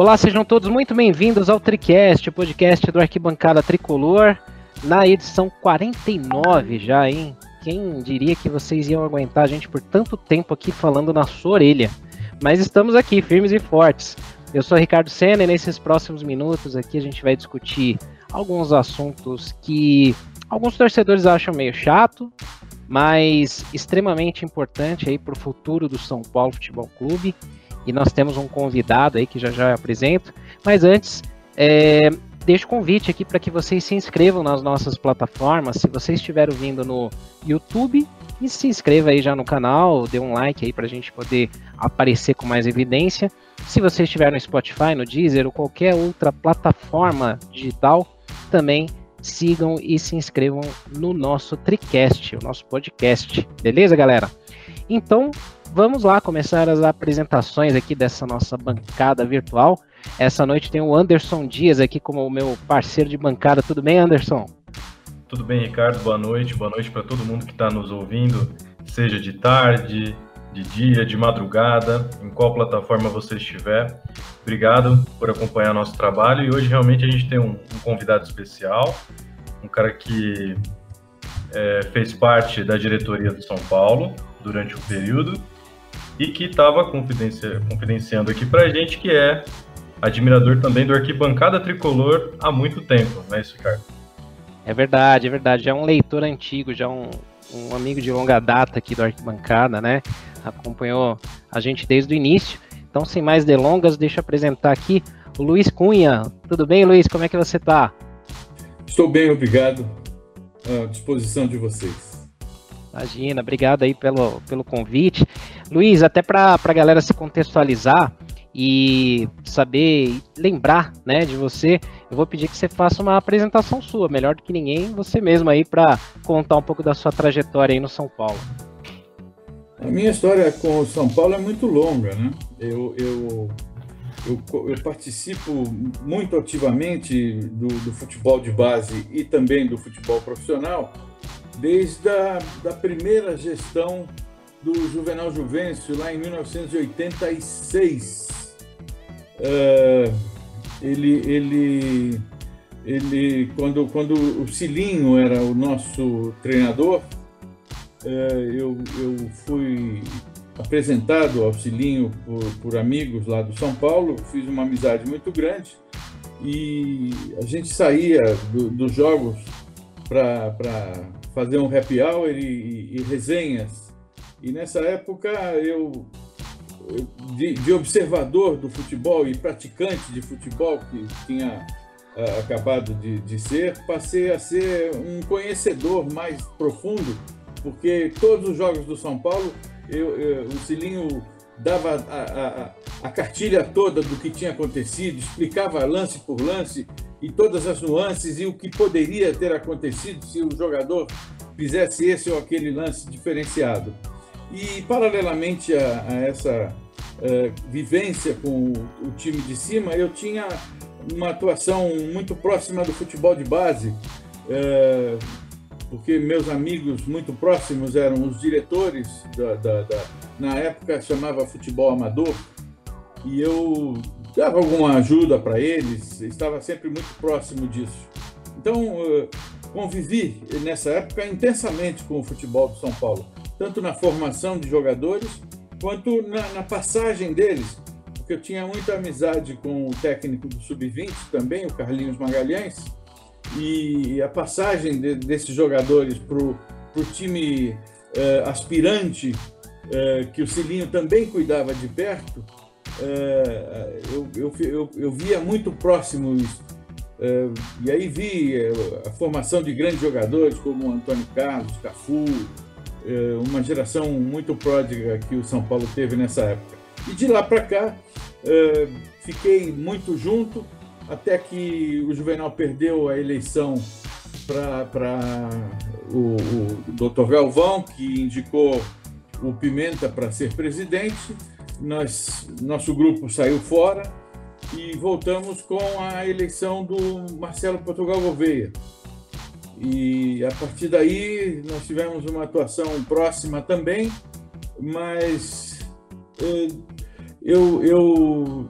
Olá, sejam todos muito bem-vindos ao Tricast, o podcast do Arquibancada Tricolor, na edição 49 já, hein? Quem diria que vocês iam aguentar a gente por tanto tempo aqui falando na sua orelha? Mas estamos aqui, firmes e fortes. Eu sou Ricardo Senna e nesses próximos minutos aqui a gente vai discutir alguns assuntos que alguns torcedores acham meio chato, mas extremamente importante aí para o futuro do São Paulo Futebol Clube. E nós temos um convidado aí que já já apresento. Mas antes, é, deixo o convite aqui para que vocês se inscrevam nas nossas plataformas. Se você estiver ouvindo no YouTube, e se inscreva aí já no canal, dê um like aí para a gente poder aparecer com mais evidência. Se você estiver no Spotify, no Deezer ou qualquer outra plataforma digital, também sigam e se inscrevam no nosso Tricast, o nosso podcast. Beleza, galera? Então, vamos lá começar as apresentações aqui dessa nossa bancada virtual. Essa noite tem o Anderson Dias aqui como meu parceiro de bancada. Tudo bem, Anderson? Tudo bem, Ricardo? Boa noite. Boa noite para todo mundo que está nos ouvindo, seja de tarde, de dia, de madrugada, em qual plataforma você estiver. Obrigado por acompanhar nosso trabalho e hoje realmente a gente tem um, um convidado especial, um cara que é, fez parte da diretoria do São Paulo durante o período e que estava confidencia, confidenciando aqui para a gente que é admirador também do Arquibancada Tricolor há muito tempo, não é isso, Ricardo? É verdade, é verdade. Já é um leitor antigo, já um, um amigo de longa data aqui do Arquibancada, né? Acompanhou a gente desde o início. Então, sem mais delongas, deixa eu apresentar aqui o Luiz Cunha. Tudo bem, Luiz? Como é que você está? Estou bem, obrigado. À disposição de vocês. Imagina, obrigado aí pelo, pelo convite. Luiz, até para a galera se contextualizar, e saber lembrar né, de você, eu vou pedir que você faça uma apresentação sua, melhor do que ninguém, você mesmo aí, para contar um pouco da sua trajetória aí no São Paulo. A minha história com o São Paulo é muito longa, né? Eu, eu, eu, eu participo muito ativamente do, do, futebol de base e também do futebol profissional desde a da primeira gestão do Juvenal Juvencio, lá em 1986 Uh, ele, ele, ele quando, quando o Cilinho era o nosso treinador, uh, eu, eu fui apresentado ao Cilinho por, por amigos lá do São Paulo, fiz uma amizade muito grande e a gente saía do, dos jogos para fazer um happy hour e, e, e resenhas. E nessa época eu de, de, observador do futebol e praticante de futebol que tinha uh, acabado de, de, ser, passei a ser um conhecedor mais profundo, porque todos os jogos do São Paulo, eu, eu, o Cilinho dava a, a, a, cartilha toda do que tinha acontecido, explicava lance por lance e todas as nuances e o que poderia ter acontecido se o jogador fizesse esse ou aquele lance diferenciado. E, paralelamente a, a essa uh, vivência com o, o, time de cima, eu tinha uma atuação muito próxima do futebol de base, uh, porque meus amigos muito próximos eram os diretores, da, da, da, na época chamava futebol amador, e eu dava alguma ajuda para eles, estava sempre muito próximo disso. Então, uh, convivi nessa época intensamente com o futebol do São Paulo tanto na formação de jogadores quanto na, na passagem deles, porque eu tinha muita amizade com o técnico do Sub-20 também, o Carlinhos Magalhães, e a passagem de, desses jogadores para o time uh, aspirante, uh, que o Cilinho também cuidava de perto, uh, eu, eu, eu, eu, via muito próximo isso. e aí vi a formação de grandes jogadores como Antônio Carlos, Cafu, uma geração muito pródiga que o São Paulo teve nessa época. E de lá para cá, é, fiquei muito junto, até que o Juvenal perdeu a eleição para o, o Dr. Galvão, que indicou o Pimenta para ser presidente. Nós, nosso grupo saiu fora e voltamos com a eleição do Marcelo Portugal Gouveia. E a partir daí nós tivemos uma atuação próxima também, mas eh, eu, eu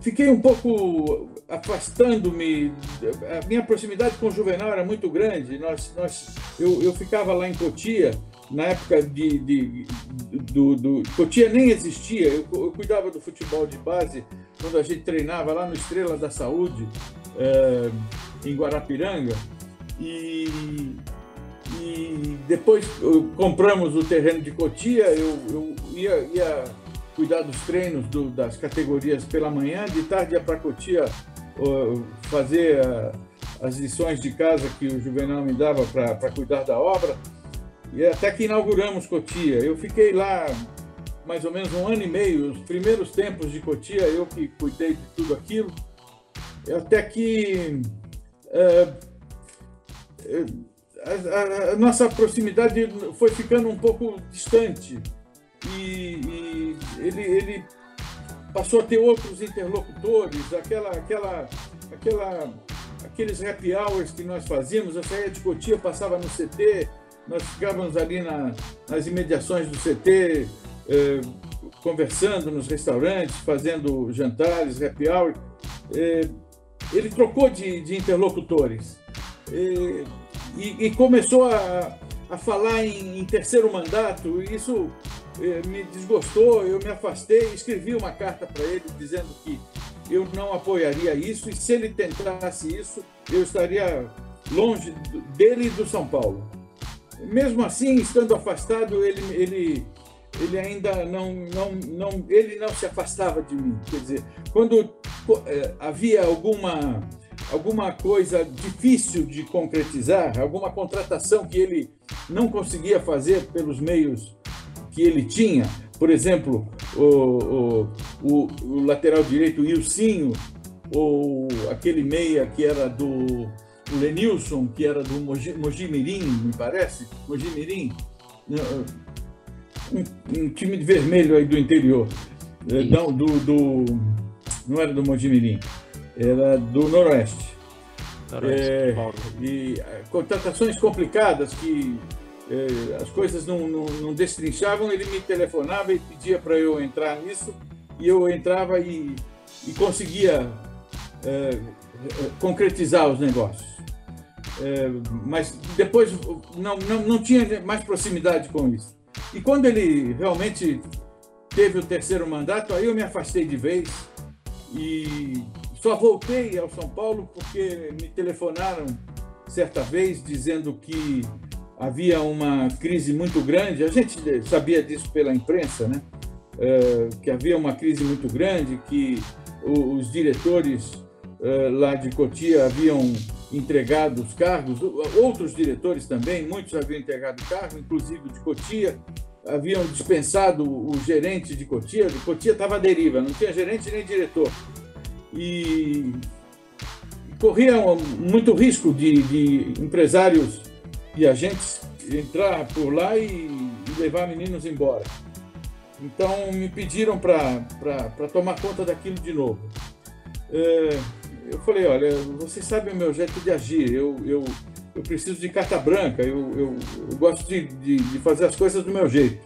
fiquei um pouco afastando-me. A minha proximidade com o Juvenal era muito grande. Nós, nós, eu, eu ficava lá em Cotia, na época de. de do, do, Cotia nem existia, eu, eu, cuidava do futebol de base quando a gente treinava lá no Estrela da Saúde, é, em Guarapiranga. E, e depois compramos o terreno de Cotia, eu, eu ia, ia cuidar dos treinos do, das categorias pela manhã, de tarde ia para Cotia fazer as lições de casa que o Juvenal me dava para cuidar da obra, e até que inauguramos Cotia. Eu fiquei lá mais ou menos um ano e meio, os primeiros tempos de Cotia, eu que cuidei de tudo aquilo, até que é, é, a, nossa proximidade foi ficando um pouco distante e, e ele, ele passou a ter outros interlocutores, aquela, aquela, aquela, aqueles happy hours que nós fazíamos, eu saía de Cotia, passava no CT, nós ficávamos ali na, nas imediações do CT, eh, conversando nos restaurantes, fazendo jantares, happy hour. Eh, ele trocou de, de interlocutores eh, e, e, começou a, a falar em, em terceiro mandato, e isso eh, me desgostou, eu me afastei, escrevi uma carta para ele dizendo que eu não apoiaria isso e se ele tentasse isso, eu estaria longe dele e do São Paulo. Mesmo assim, estando afastado, ele, ele, ele ainda não, não, não, ele não se afastava de mim. Quer dizer, quando eh, havia alguma, alguma coisa difícil de concretizar, alguma contratação que ele não conseguia fazer pelos meios que ele tinha, por exemplo, o, o, o, lateral direito Ilcinho, ou aquele meia que era do Lenilson, que era do Mogi, Mojimirim, me parece, Mojimirim, um, um time de vermelho aí do interior, é, não, do, do, não era do Mojimirim, era do Noroeste. Noroeste é, e é, contratações complicadas que é, as coisas não, não, não destrinchavam, ele me telefonava e pedia para eu entrar nisso, e eu entrava e, e conseguia é, concretizar os negócios. É, mas depois não, não, não tinha mais proximidade com isso. E quando ele realmente teve o terceiro mandato, aí eu me afastei de vez e só voltei ao São Paulo porque me telefonaram certa vez dizendo que havia uma crise muito grande, a gente sabia disso pela imprensa, né? É, que havia uma crise muito grande, que os diretores é, lá de Cotia haviam entregado os cargos, outros diretores também, muitos haviam entregado cargo, inclusive de Cotia, haviam dispensado o gerente de Cotia, Cotia estava à deriva, não tinha gerente nem diretor. E corria muito risco de, de empresários e a gente entrar por lá e, e levar meninos embora. Então me pediram para tomar conta daquilo de novo. É, eu falei, olha, você sabe o meu jeito de agir, eu, eu, eu preciso de carta branca, eu, eu, eu gosto de, de, de, fazer as coisas do meu jeito.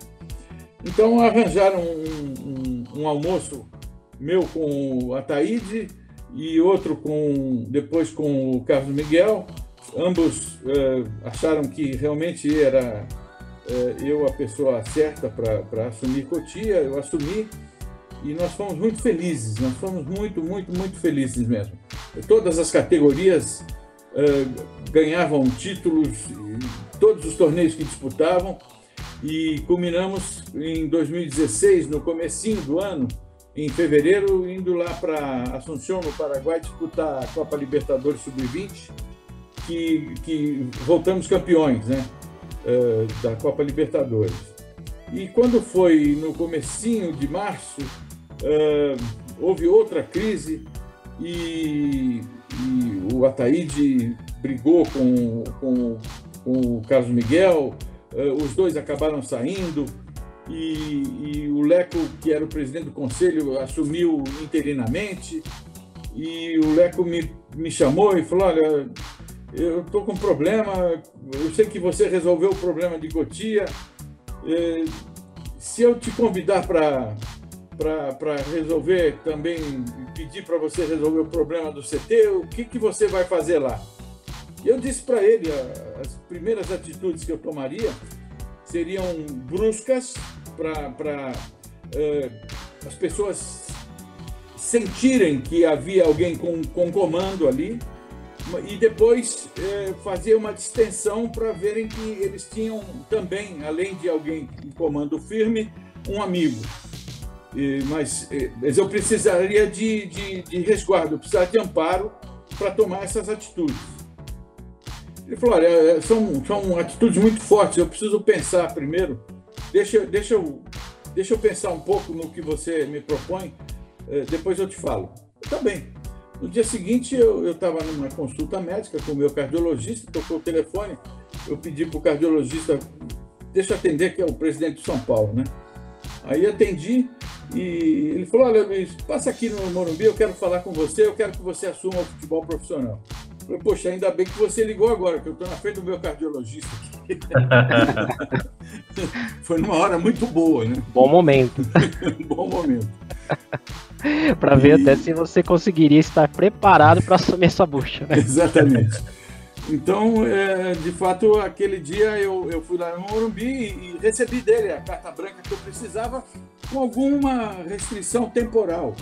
Então arranjaram um, um, um almoço meu com o Ataíde e outro com depois com o Carlos Miguel ambos uh, acharam que realmente era uh, eu a pessoa certa para assumir Cotia, eu assumi e nós fomos muito felizes, nós fomos muito, muito, muito felizes mesmo. Todas as categorias uh, ganhavam títulos, todos os torneios que disputavam e culminamos em 2016, no comecinho do ano, em fevereiro, indo lá para Assunção, no Paraguai, disputar a Copa Libertadores Sub-20 que, que voltamos campeões né, uh, da Copa Libertadores. E quando foi no comecinho de março, houve outra crise e, e, o Ataíde brigou com, com, com o Carlos Miguel, uh, os dois acabaram saindo, e, e, o Leco, que era o presidente do conselho, assumiu interinamente. E o Leco me, me chamou e falou: Olha, eu estou com um problema, eu sei que você resolveu o problema de Gotia. É, se eu te convidar para para resolver também, pedir para você resolver o problema do CT, o que, que você vai fazer lá? Eu disse para ele, as primeiras atitudes que eu tomaria seriam bruscas para uh, as pessoas sentirem que havia alguém com, com comando ali e depois uh, fazer uma distensão para verem que eles tinham também, além de alguém em comando firme, um amigo. E, mas, mas, eu precisaria de, de, de resguardo, eu precisaria de amparo para tomar essas atitudes. Ele falou: olha, é, são, são atitudes muito fortes, eu preciso pensar primeiro. Deixa, deixa, eu, deixa eu pensar um pouco no que você me propõe, eh, depois eu te falo. Tá bem. No dia seguinte, eu estava numa consulta médica com o meu cardiologista, tocou o telefone, eu pedi para o cardiologista, deixa eu atender, que é o presidente de São Paulo, né? Aí atendi e ele falou: Olha, Luiz, passa aqui no Morumbi, eu quero falar com você, eu quero que você assuma o futebol profissional. Eu falei, Poxa, ainda bem que você ligou agora, que eu estou na frente do meu cardiologista aqui. Foi numa hora muito boa, né? Bom momento. Bom momento. para ver e... até se você conseguiria estar preparado para assumir essa bucha. Né? Exatamente. Então, é, de fato, aquele dia eu, eu fui lá no Morumbi e, e recebi dele a carta branca que eu precisava com alguma restrição temporal.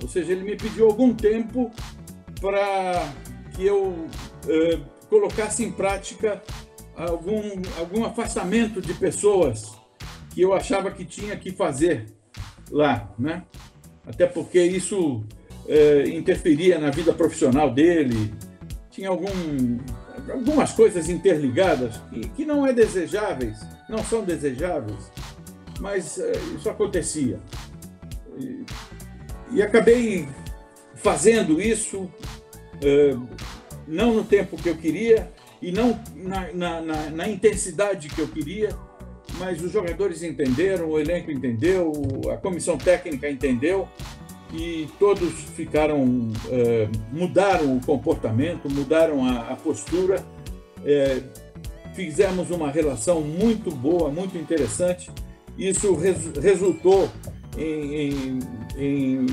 Ou seja, ele me pediu algum tempo para que eu é, colocasse em prática algum, algum afastamento de pessoas que eu achava que tinha que fazer lá, né? Até porque isso é, interferia na vida profissional dele, tinha algum, algumas coisas interligadas que, que não é desejáveis, não são desejáveis, mas é, isso acontecia. E, e, acabei fazendo isso, é, não no tempo que eu queria e não na, na, na, na intensidade que eu queria, mas os jogadores entenderam, o elenco entendeu, a comissão técnica entendeu e todos ficaram é, mudaram o comportamento, mudaram a, a postura, é, fizemos uma relação muito boa, muito interessante. Isso res, resultou em, em, em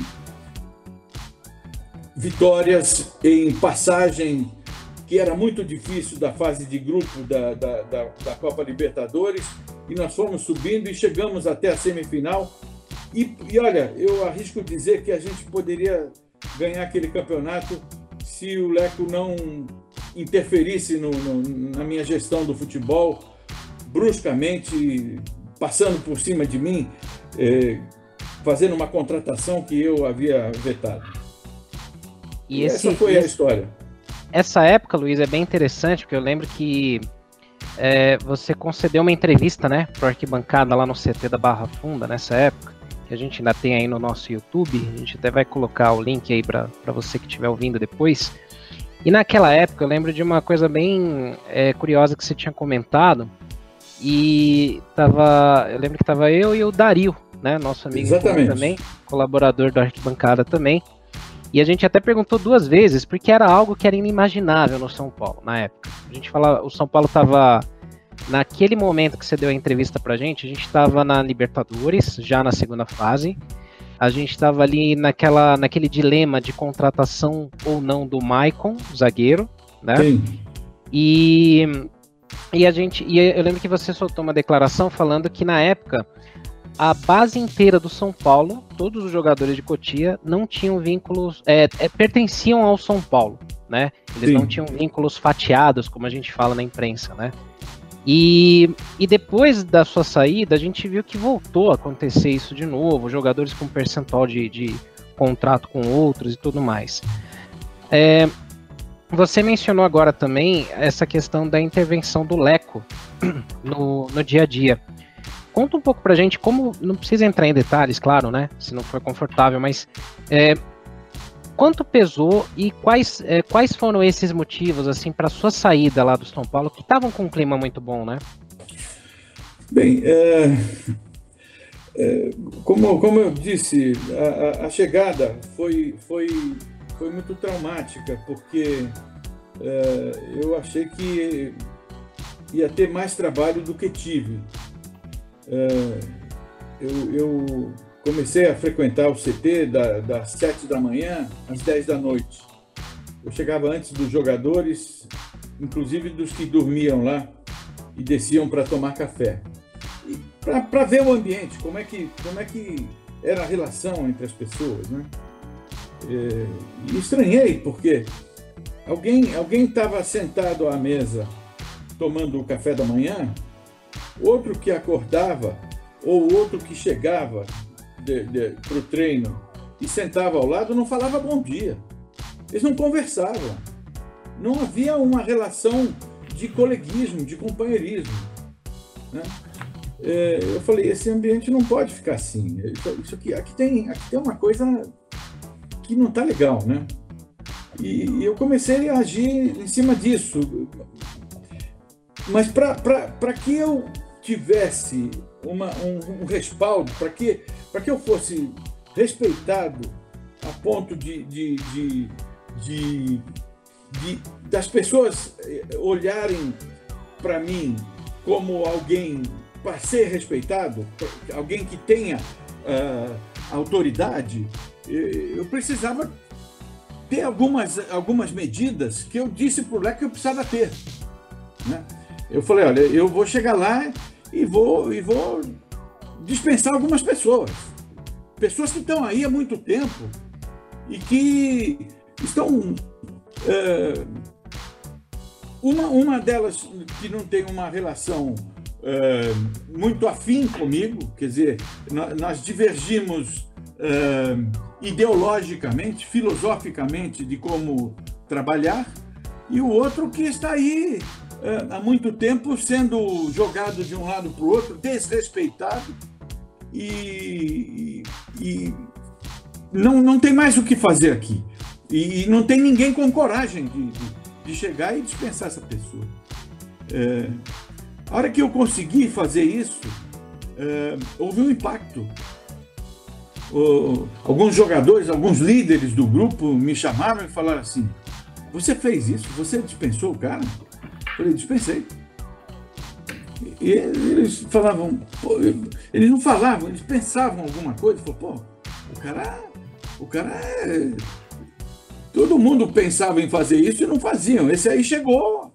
vitórias, em passagem que era muito difícil da fase de grupo da, da, da, da Copa Libertadores, e nós fomos subindo e chegamos até a semifinal e, e olha, eu arrisco dizer que a gente poderia ganhar aquele campeonato se o Leco não interferisse no, no, na minha gestão do futebol bruscamente, passando por cima de mim, eh, fazendo uma contratação que eu havia vetado. E, e esse, essa foi esse, a história. Essa época, Luiz, é bem interessante, porque eu lembro que é, você concedeu uma entrevista, né, para arquibancada lá no CT da Barra Funda nessa época que a gente ainda tem aí no nosso YouTube. A gente até vai colocar o link aí para você que estiver ouvindo depois. E naquela época eu lembro de uma coisa bem é, curiosa que você tinha comentado. E tava, eu lembro que tava eu e o Dario, né, nosso amigo também, colaborador da Arquibancada também. E a gente até perguntou duas vezes, porque era algo que era inimaginável no São Paulo na época. A gente falava, o São Paulo estava naquele momento que você deu a entrevista pra gente, a gente estava na Libertadores, já na segunda fase. A gente estava ali naquela, naquele dilema de contratação ou não do Maicon, zagueiro, né? Sim. E, e a gente. E eu lembro que você soltou uma declaração falando que na época a base inteira do São Paulo, todos os jogadores de Cotia, não tinham vínculos, é, é, pertenciam ao São Paulo, né? Eles Sim. não tinham vínculos fatiados, como a gente fala na imprensa, né? E, e depois da sua saída, a gente viu que voltou a acontecer isso de novo, jogadores com percentual de, de contrato com outros e tudo mais. É, você mencionou agora também essa questão da intervenção do Leco no, no dia a dia. Conta um pouco pra gente como, não precisa entrar em detalhes, claro, né? Se não for confortável, mas é, quanto pesou e quais, é, quais foram esses motivos assim para sua saída lá do São Paulo, que estavam com um clima muito bom, né? Bem, é, é, como, como eu disse, a, a, chegada foi, foi, foi muito traumática, porque é, eu achei que ia ter mais trabalho do que tive. É, eu, eu comecei a frequentar o CT da, das 7 da manhã às 10 da noite. Eu chegava antes dos jogadores, inclusive dos que dormiam lá e desciam para tomar café. Para ver o ambiente, como é, que, como é que era a relação entre as pessoas. Né? É, e estranhei, porque alguém alguém estava sentado à mesa tomando o café da manhã, outro que acordava ou outro que chegava para o treino e sentava ao lado não falava bom dia. Eles não conversavam. Não havia uma relação de coleguismo, de companheirismo. Né? É, eu falei, esse ambiente não pode ficar assim. Isso, aqui, aqui tem, aqui tem uma coisa que não está legal, né? E, e, eu comecei a agir em cima disso. Mas para que eu tivesse uma, um, um respaldo, para que, que eu fosse respeitado a ponto de, de, de, de, de das pessoas eh, olharem para mim como alguém para ser respeitado, alguém que tenha uh, autoridade, eu precisava ter algumas, algumas medidas que eu disse para o que eu precisava ter. Né? Eu falei, olha, eu vou chegar lá e vou, e vou dispensar algumas pessoas. Pessoas que estão aí há muito tempo e que estão. É, uma, uma delas que não tem uma relação é, muito afim comigo, quer dizer, nós, nós divergimos é, ideologicamente, filosoficamente de como trabalhar, e o outro que está aí há muito tempo sendo jogado de um lado para o outro, desrespeitado, e, e, não, não tem mais o que fazer aqui. E, não tem ninguém com coragem de, de, de chegar e dispensar essa pessoa. É, a hora que eu consegui fazer isso, é, houve um impacto. O, alguns jogadores, alguns líderes do grupo me chamaram e falaram assim: Você fez isso? Você dispensou o cara? Eu falei: Dispensei. E eles falavam, pô, eles não falavam, eles pensavam alguma coisa. Falou, pô, o cara, o cara é... Todo mundo pensava em fazer isso e não faziam. Esse aí chegou.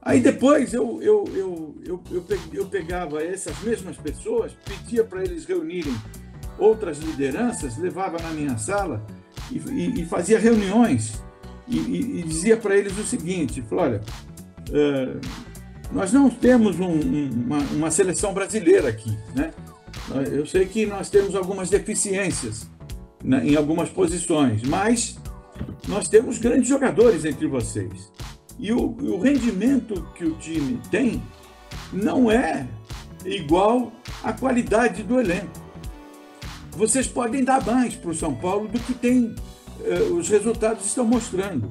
Aí depois eu, eu, eu, eu, eu, pegava essas mesmas pessoas, pedia para eles reunirem outras lideranças, levava na minha sala e, e, e fazia reuniões e, e dizia para eles o seguinte: falou, olha, uh, nós não temos um, uma, uma, seleção brasileira aqui, né? Eu sei que nós temos algumas deficiências né, em algumas posições, mas nós temos grandes jogadores entre vocês. E o, o rendimento que o time tem não é igual à qualidade do elenco. Vocês podem dar mais para o São Paulo do que tem, os resultados estão mostrando.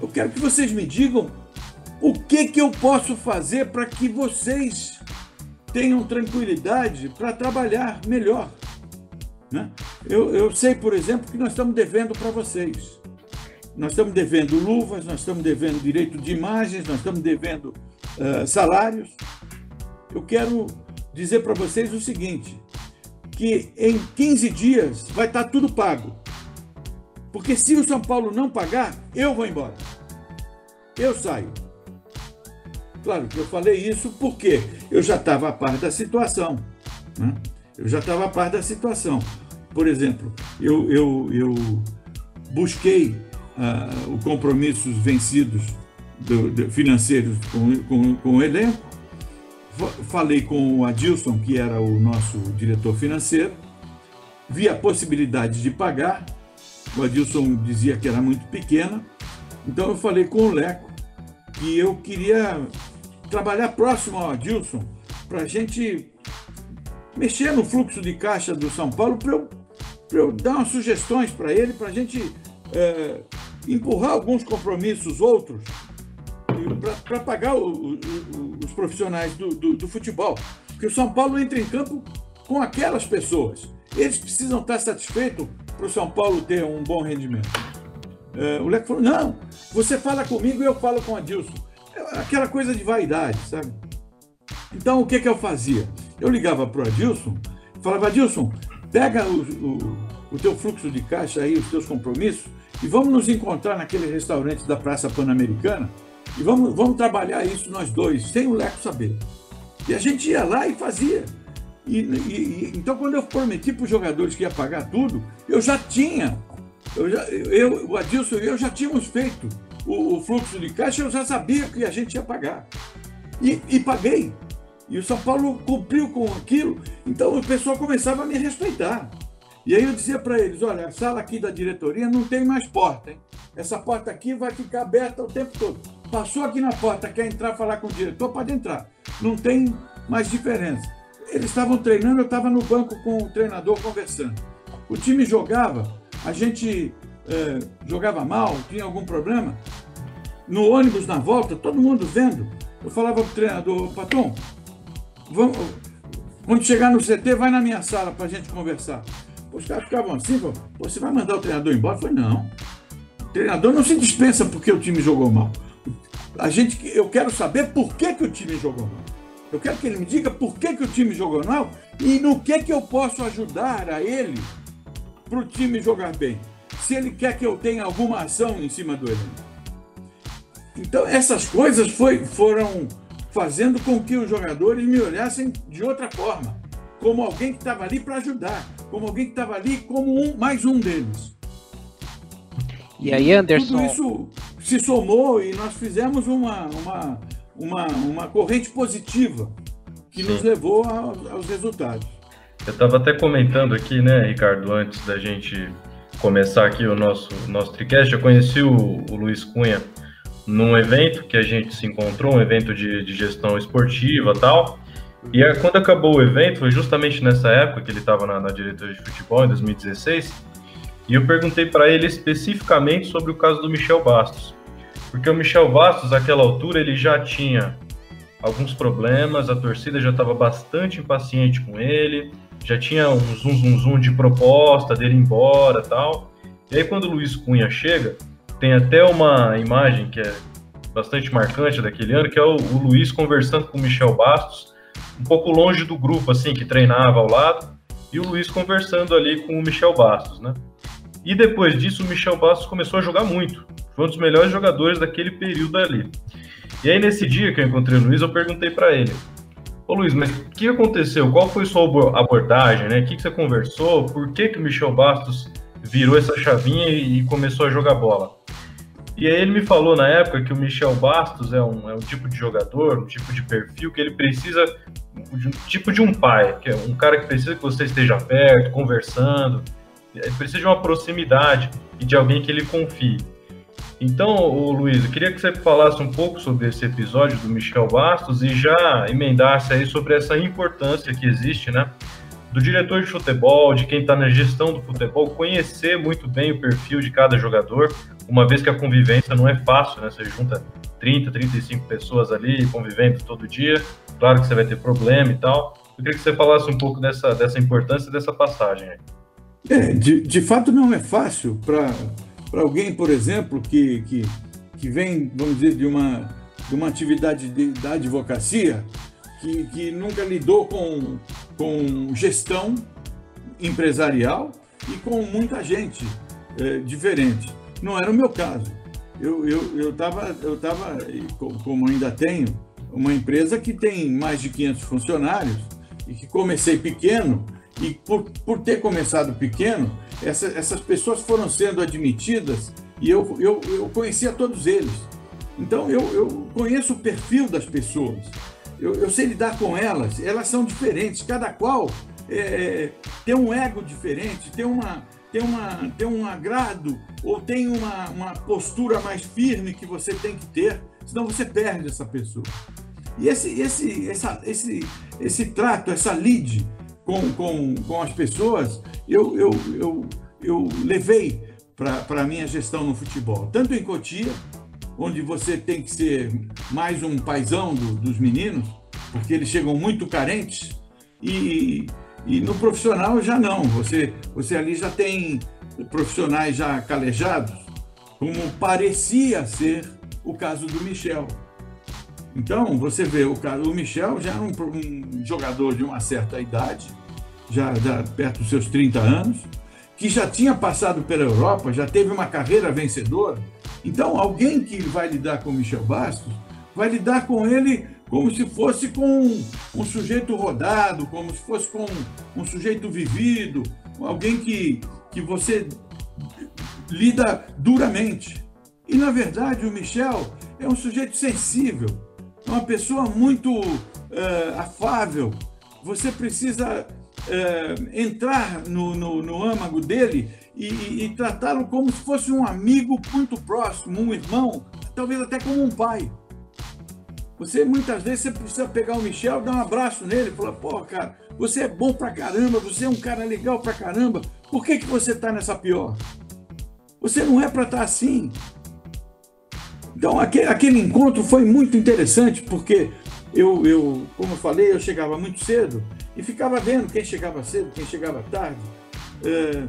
Eu quero que vocês me digam o que, que eu posso fazer para que vocês tenham tranquilidade para trabalhar melhor. Né? Eu, eu sei, por exemplo, que nós estamos devendo para vocês. Nós estamos devendo luvas, nós estamos devendo direito de imagens, nós estamos devendo uh, salários. Eu quero dizer para vocês o seguinte: que em 15 dias vai estar tudo pago. Porque se o São Paulo não pagar, eu vou embora. Eu saio. Claro que eu falei isso porque eu já estava a par da situação. Né? Eu já estava a par da situação. Por exemplo, eu, eu, eu busquei uh, os compromissos vencidos do, do, financeiros com, com, com o elenco, falei com o Adilson, que era o nosso diretor financeiro, vi a possibilidade de pagar, o Adilson dizia que era muito pequena, então eu falei com o Leco que eu queria trabalhar próximo ao Adilson para a gente mexer no fluxo de caixa do São Paulo para eu, eu dar umas sugestões para ele, para a gente é, empurrar alguns compromissos outros para pagar o, o, os profissionais do, do, do, futebol. Porque o São Paulo entra em campo com aquelas pessoas. Eles precisam estar satisfeitos para o São Paulo ter um bom rendimento. É, o Leco falou: não, você fala comigo e eu falo com a Dilson aquela coisa de vaidade, sabe? Então, o que, que eu fazia? Eu ligava para o Adilson, falava, Adilson, pega o, o, o teu fluxo de caixa aí, os teus compromissos, e vamos nos encontrar naquele restaurante da Praça Pan-Americana e vamos, vamos trabalhar isso nós dois, sem o Leco saber. E a gente ia lá e fazia. E, e, então, quando eu prometi para os jogadores que ia pagar tudo, eu já tinha, eu, já, eu o Adilson e eu já tínhamos feito o, o, fluxo de caixa, eu já sabia que a gente ia pagar. E, e paguei. E o São Paulo cumpriu com aquilo, então o pessoal começava a me respeitar. E aí eu dizia para eles: olha, a sala aqui da diretoria não tem mais porta, hein? Essa porta aqui vai ficar aberta o tempo todo. Passou aqui na porta, quer entrar falar com o diretor, pode entrar. Não tem mais diferença. Eles estavam treinando, eu estava no banco com o treinador conversando. O time jogava, a gente é, jogava mal, tinha algum problema. No ônibus na volta, todo mundo vendo. Eu falava para o treinador, Patom, vamos, quando chegar no CT, vai na minha sala para a gente conversar. Os caras ficavam assim, você vai mandar o treinador embora? Eu falei, não. O treinador não se dispensa porque o time jogou mal. A gente, eu quero saber por que, que o time jogou mal. Eu quero que ele me diga por que, que o time jogou mal e no que, que eu posso ajudar a ele para o time jogar bem. Se ele quer que eu tenha alguma ação em cima do elenco. Então, essas coisas foi, foram fazendo com que os jogadores me olhassem de outra forma, como alguém que estava ali para ajudar, como alguém que estava ali como um, mais um deles. E aí, Anderson. Tudo isso se somou e nós fizemos uma, uma, uma, uma corrente positiva que Sim. nos levou aos resultados. Eu estava até comentando aqui, né, Ricardo, antes da gente começar aqui o nosso, nosso tricast, eu conheci o, o Luiz Cunha num evento que a gente se encontrou, um evento de, de gestão esportiva tal, e aí, quando acabou o evento, foi justamente nessa época que ele estava na, na, diretoria de futebol, em 2016, e eu perguntei para ele especificamente sobre o caso do Michel Bastos. Porque o Michel Bastos, naquela altura, ele já tinha alguns problemas, a torcida já estava bastante impaciente com ele, já tinha um zum zum zum de proposta dele ir embora tal. E aí, quando o Luiz Cunha chega, tem até uma imagem que é bastante marcante daquele ano, que é o, o Luiz conversando com o Michel Bastos um pouco longe do grupo, assim, que treinava ao lado, e o Luiz conversando ali com o Michel Bastos, né? E depois disso, o Michel Bastos começou a jogar muito. Foi um dos melhores jogadores daquele período ali. E aí, nesse dia que eu encontrei o Luiz, eu perguntei para ele: Ô Luiz, mas o que aconteceu? Qual foi sua abordagem, né? O que, que você conversou? Por que, que o Michel Bastos virou essa chavinha e começou a jogar bola? E aí ele me falou na época que o Michel Bastos é um, é um tipo de jogador, um tipo de perfil que ele precisa de um tipo de um pai, que é um cara que precisa que você esteja perto, conversando, ele precisa de uma proximidade e de alguém que ele confie. Então, Luiz, eu queria que você falasse um pouco sobre esse episódio do Michel Bastos e já emendasse aí sobre essa importância que existe, né, do diretor de futebol, de quem está na gestão do futebol, conhecer muito bem o perfil de cada jogador, uma vez que a convivência não é fácil, né? Você junta 30, 35 pessoas ali convivendo todo dia, claro que você vai ter problema e tal. Eu queria que você falasse um pouco dessa, dessa importância dessa passagem. É, de, de fato não é fácil para alguém, por exemplo, que, que, que vem, vamos dizer, de uma, de uma atividade de, da advocacia, que, que nunca lidou com, com gestão empresarial e com muita gente é, diferente. Não era o meu caso. Eu estava, eu, eu, eu tava, como ainda tenho, uma empresa que tem mais de 500 funcionários e que comecei pequeno e por, por ter começado pequeno, essa, essas pessoas foram sendo admitidas e eu, eu, eu conhecia todos eles. Então eu, eu conheço o perfil das pessoas eu, eu sei lidar com elas, elas são diferentes, cada qual é, é, tem um ego diferente, tem, uma, tem, uma, tem um agrado ou tem uma, uma postura mais firme que você tem que ter, senão você perde essa pessoa. E esse, esse, essa, esse, esse trato, essa lead com, com, com as pessoas, eu, eu, eu, eu levei para a minha gestão no futebol, tanto em Cotia onde você tem que ser mais um paizão do, dos meninos, porque eles chegam muito carentes, e, e no profissional já não. Você, você ali já tem profissionais já calejados, como parecia ser o caso do Michel. Então, você vê, o, o Michel já era um, um jogador de uma certa idade, já, perto dos seus 30 anos, que já tinha passado pela Europa, já teve uma carreira vencedora. Então, alguém que vai lidar com Michel Bastos vai lidar com ele como se fosse com um sujeito rodado, como se fosse com um sujeito vivido, alguém que, que você lida duramente. E, na verdade, o Michel é um sujeito sensível, é uma pessoa muito uh, afável. Você precisa uh, entrar no, no, no, âmago dele e, e, e tratá-lo como se fosse um amigo muito próximo, um irmão, talvez até como um pai. Você muitas vezes você precisa pegar o Michel, dar um abraço nele, falar, pô, cara, você é bom pra caramba, você é um cara legal pra caramba. Por que, que você tá nessa pior? Você não é para estar tá assim. Então, aquele, aquele encontro foi muito interessante, porque eu, eu, como eu falei, eu chegava muito cedo e ficava vendo quem chegava cedo, quem chegava tarde. É,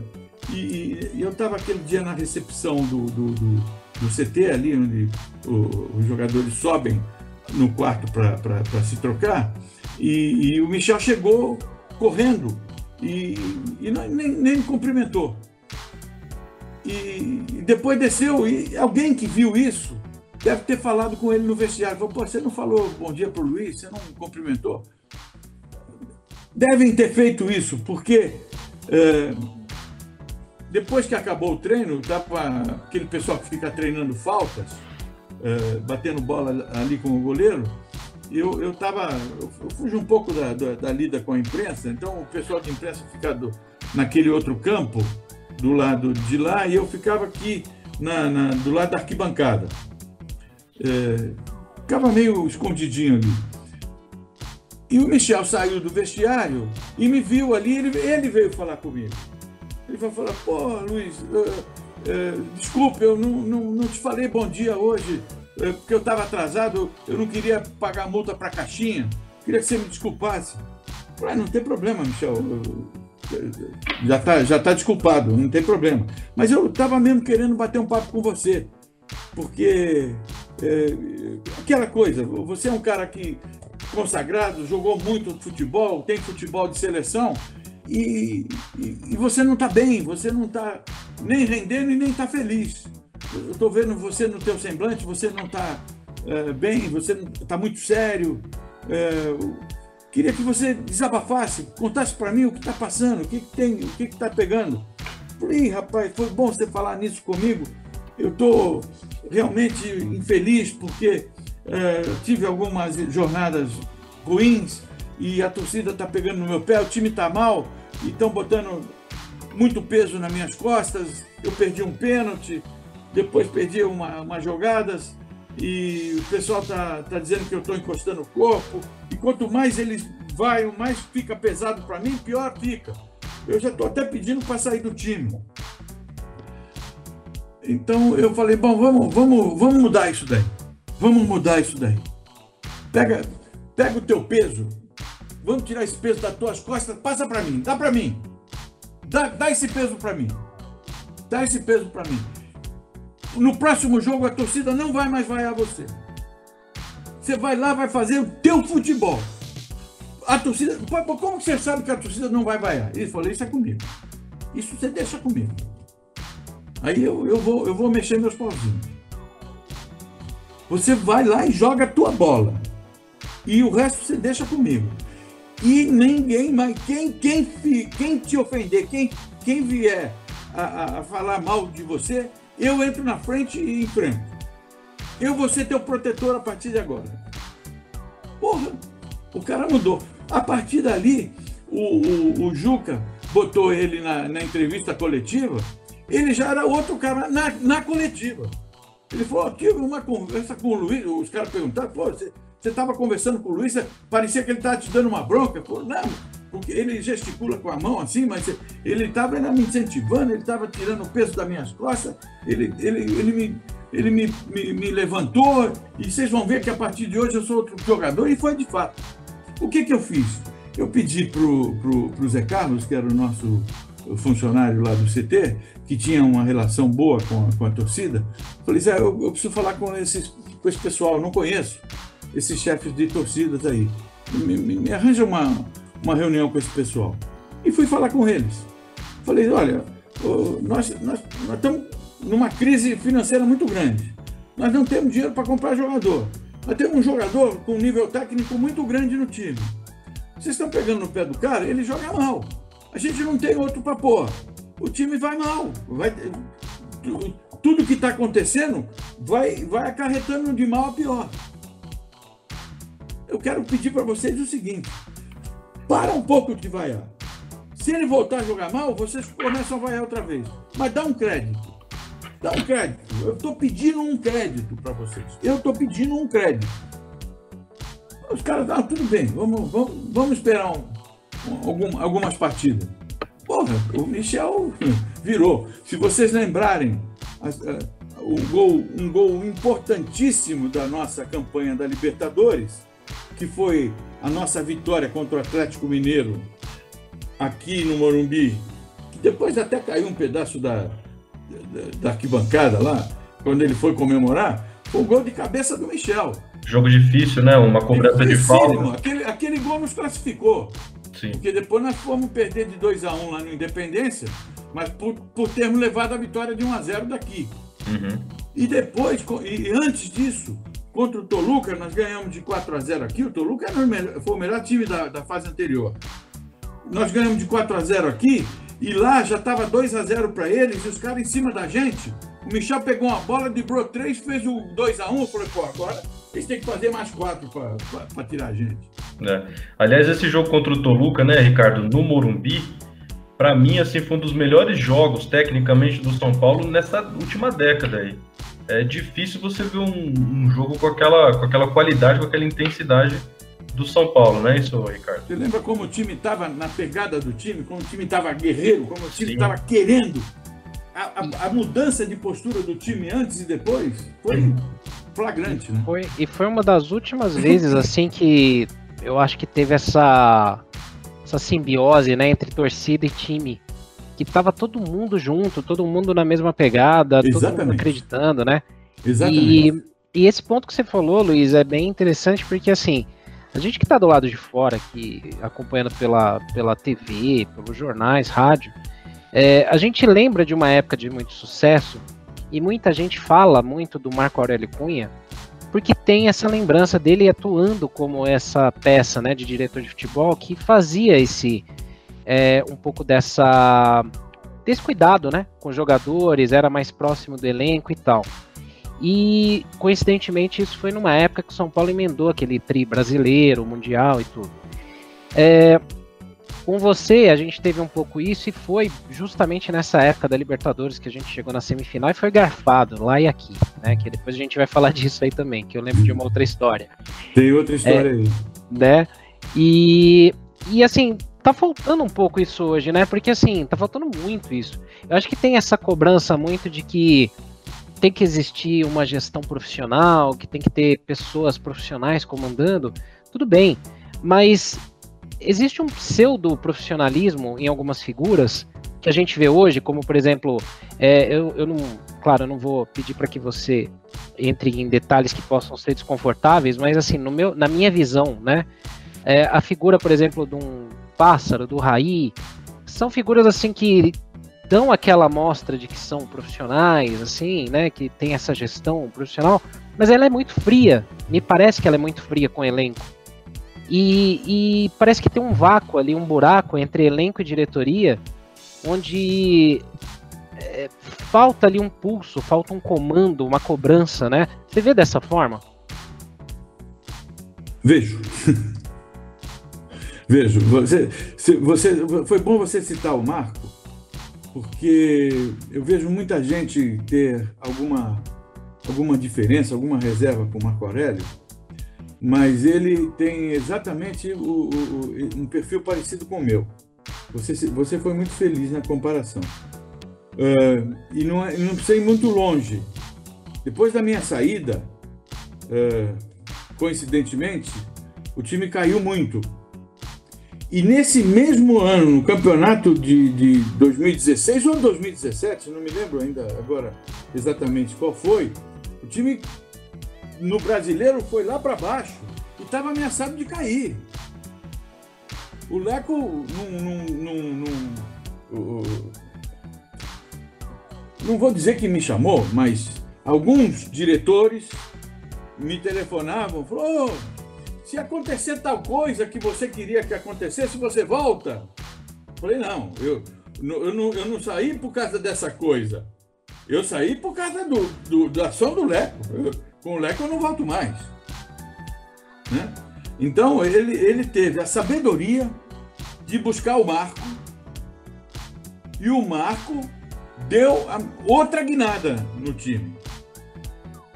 e, e, eu estava aquele dia na recepção do, do, do, do CT, ali onde o, os jogadores sobem no quarto para se trocar, e, e, o Michel chegou correndo e, e não, nem, nem me cumprimentou. E depois desceu, e alguém que viu isso deve ter falado com ele no vestiário. Falou, Pô, você não falou bom dia para o Luiz, você não cumprimentou. Devem ter feito isso, porque é, depois que acabou o treino, dá para aquele pessoal que fica treinando faltas, é, batendo bola ali com o goleiro, eu, eu tava. Eu, fujo um pouco da, da, da, lida com a imprensa, então o pessoal de imprensa fica do, naquele outro campo, do lado de lá, e eu ficava aqui na, na do lado da arquibancada. É, ficava meio escondidinho ali. E o Michel saiu do vestiário e me viu ali, ele, ele veio falar comigo. Ele vai falar, pô, Luiz, é, desculpe, eu não, não, não, te falei bom dia hoje, é, porque eu estava atrasado, eu não queria pagar multa para a caixinha, queria que você me desculpasse. Eu falei, ah, não tem problema, Michel, já está já tá desculpado, não tem problema. Mas eu estava mesmo querendo bater um papo com você, porque é, aquela coisa, você é um cara que consagrado, jogou muito futebol, tem futebol de seleção, e, e, e você não está bem, você não está nem rendendo e nem está feliz. Eu estou vendo você no teu semblante, você não está é, bem, você está muito sério. É, queria que você desabafasse, contasse para mim o que está passando, o que, que tem, o que está pegando. Falei, rapaz, foi bom você falar nisso comigo. Eu estou realmente infeliz porque é, tive algumas jornadas ruins e a torcida está pegando no meu pé, o time está mal e estão botando muito peso nas minhas costas. Eu perdi um pênalti, depois perdi uma, umas jogadas e o pessoal está tá dizendo que eu estou encostando o corpo. E quanto mais eles vai, mais fica pesado para mim, pior fica. Eu já estou até pedindo para sair do time. Então eu falei, bom, vamos, vamos, vamos mudar isso daí. Vamos mudar isso daí. Pega, pega o teu peso, Vamos tirar esse peso das tuas costas, passa para mim, dá para mim. Dá, dá esse peso para mim. Dá esse peso para mim. No próximo jogo a torcida não vai mais vaiar você. Você vai lá, vai fazer o teu futebol. A torcida. Como você sabe que a torcida não vai vaiar? Ele falou, isso é comigo. Isso você deixa comigo. Aí eu, eu, vou, eu vou mexer meus pauzinhos. Você vai lá e joga a tua bola. E o resto você deixa comigo e ninguém mais. Quem, quem, quem te ofender, quem, quem vier a, a, falar mal de você, eu entro na frente e enfrento. Eu vou ser teu protetor a partir de agora. Porra, o cara mudou. A partir dali, o, o, o Juca botou ele na, na, entrevista coletiva, ele já era outro cara na, na coletiva. Ele falou, tive uma conversa com o Luiz, os caras perguntaram, pô, você, estava conversando com o Luiz, parecia que ele estava te dando uma bronca. Pô, não, porque ele gesticula com a mão assim, mas ele estava me incentivando, ele estava tirando o peso das minhas costas, ele, ele, ele, me, ele me, me, me, levantou, e vocês vão ver que a partir de hoje eu sou outro jogador, e foi de fato. O que, que eu fiz? Eu pedi para o Zé Carlos, que era o nosso funcionário lá do CT, que tinha uma relação boa com a, com a torcida, falei, Zé, eu, eu preciso falar com, esses, com esse pessoal, eu não conheço esses chefes de torcidas aí. Me, me, me, arranja uma, uma reunião com esse pessoal. E fui falar com eles. Falei, olha, nós, nós, nós estamos numa crise financeira muito grande. Nós não temos dinheiro para comprar jogador. Nós temos um jogador com um nível técnico muito grande no time. Vocês estão pegando no pé do cara, ele joga mal. A gente não tem outro para pôr. O time vai mal. Vai, tudo que está acontecendo vai, vai acarretando de mal a pior. Eu quero pedir para vocês o seguinte: para um pouco de vaiar. Se ele voltar a jogar mal, vocês começam a vaiar outra vez. Mas dá um crédito. Dá um crédito. Eu estou pedindo um crédito para vocês. Eu estou pedindo um crédito. Os caras, ah, tudo bem, vamos, vamos, vamos esperar um, um, algum, algumas partidas. Porra, o Michel virou. Se vocês lembrarem, um gol, um gol importantíssimo da nossa campanha da Libertadores, que foi a nossa vitória contra o Atlético Mineiro aqui no Morumbi, que depois até caiu um pedaço da, da, da arquibancada lá, quando ele foi comemorar, foi o gol de cabeça do Michel. Jogo difícil, né? Uma cobrança de falta. Aquele, aquele gol nos classificou. Sim. Porque depois nós fomos perder de 2 a 1 um lá no Independência, mas por, por termos levado a vitória de 1 a 0 daqui. Uhum. E depois, e antes disso, contra o Toluca, nós ganhamos de 4 a 0 aqui. O Toluca foi o melhor time da, da fase anterior. Nós ganhamos de 4 a 0 aqui, e lá já estava 2 a 0 para eles, e os caras em cima da gente. O Michel pegou uma bola, driblou três, fez o 2 a 1 Eu falei, pô, agora eles têm que fazer mais quatro para tirar a gente. É. Aliás, esse jogo contra o Toluca, né, Ricardo, no Morumbi, para mim, assim, foi um dos melhores jogos, tecnicamente, do São Paulo nessa última década aí. É difícil você ver um, um jogo com aquela, com aquela qualidade, com aquela intensidade do São Paulo, não é isso, Ricardo? Você lembra como o time estava na pegada do time, como o time estava guerreiro, como o time estava querendo? A, a, a, mudança de postura do time antes e depois foi flagrante, né? Foi, e foi uma das últimas vezes, assim, que eu acho que teve essa, essa simbiose, né, entre torcida e time. Que tava todo mundo junto, todo mundo na mesma pegada, Exatamente. todo mundo acreditando, né? Exatamente. E, e esse ponto que você falou, Luiz, é bem interessante porque, assim, a gente que está do lado de fora, aqui, acompanhando pela, pela TV, pelos jornais, rádio, é, a gente lembra de uma época de muito sucesso e muita gente fala muito do Marco Aurélio Cunha porque tem essa lembrança dele atuando como essa peça né, de diretor de futebol que fazia esse é, um pouco dessa desse cuidado né, com jogadores, era mais próximo do elenco e tal. E coincidentemente isso foi numa época que o São Paulo emendou aquele tri brasileiro, mundial e tudo. É, com você, a gente teve um pouco isso e foi justamente nessa época da Libertadores que a gente chegou na semifinal e foi garfado lá e aqui, né? Que depois a gente vai falar disso aí também, que eu lembro de uma outra história. Tem outra história é, aí. Né? E, e assim, tá faltando um pouco isso hoje, né? Porque assim, tá faltando muito isso. Eu acho que tem essa cobrança muito de que tem que existir uma gestão profissional, que tem que ter pessoas profissionais comandando, tudo bem. Mas existe um pseudo profissionalismo em algumas figuras que a gente vê hoje, como por exemplo, é, eu, eu não, claro, eu não vou pedir para que você entre em detalhes que possam ser desconfortáveis, mas assim, no meu, na minha visão, né, é, a figura, por exemplo, de um pássaro, do Raí, são figuras assim que dão aquela amostra de que são profissionais, assim, né, que tem essa gestão profissional, mas ela é muito fria. Me parece que ela é muito fria com o elenco. E, e, parece que tem um vácuo ali, um buraco entre elenco e diretoria, onde é, falta ali um pulso, falta um comando, uma cobrança, né? Você vê dessa forma? Vejo. Vejo. Você, você, foi bom você citar o Marco, porque eu vejo muita gente ter alguma, alguma diferença, alguma reserva com o Marco Aurélio mas ele tem exatamente o, o, um perfil parecido com o meu. Você, você foi muito feliz na comparação. Uh, e não, é, não precisa ir muito longe. Depois da minha saída, uh, coincidentemente, o time caiu muito. E nesse mesmo ano, no campeonato de, de 2016 ou 2017, não me lembro ainda agora exatamente qual foi, o time no brasileiro foi lá para baixo e estava ameaçado de cair. O Leco não, não, não, vou dizer que me chamou, mas alguns diretores me telefonavam, falou, oh, se acontecer tal coisa que você queria que acontecesse, você volta. Falei, não, eu, eu, não, eu não saí por causa dessa coisa. Eu saí por causa do, do da ação do Leco. Eu, com o Leco eu não volto mais. Né? Então, ele, ele teve a sabedoria de buscar o Marco, e o Marco deu outra guinada no time.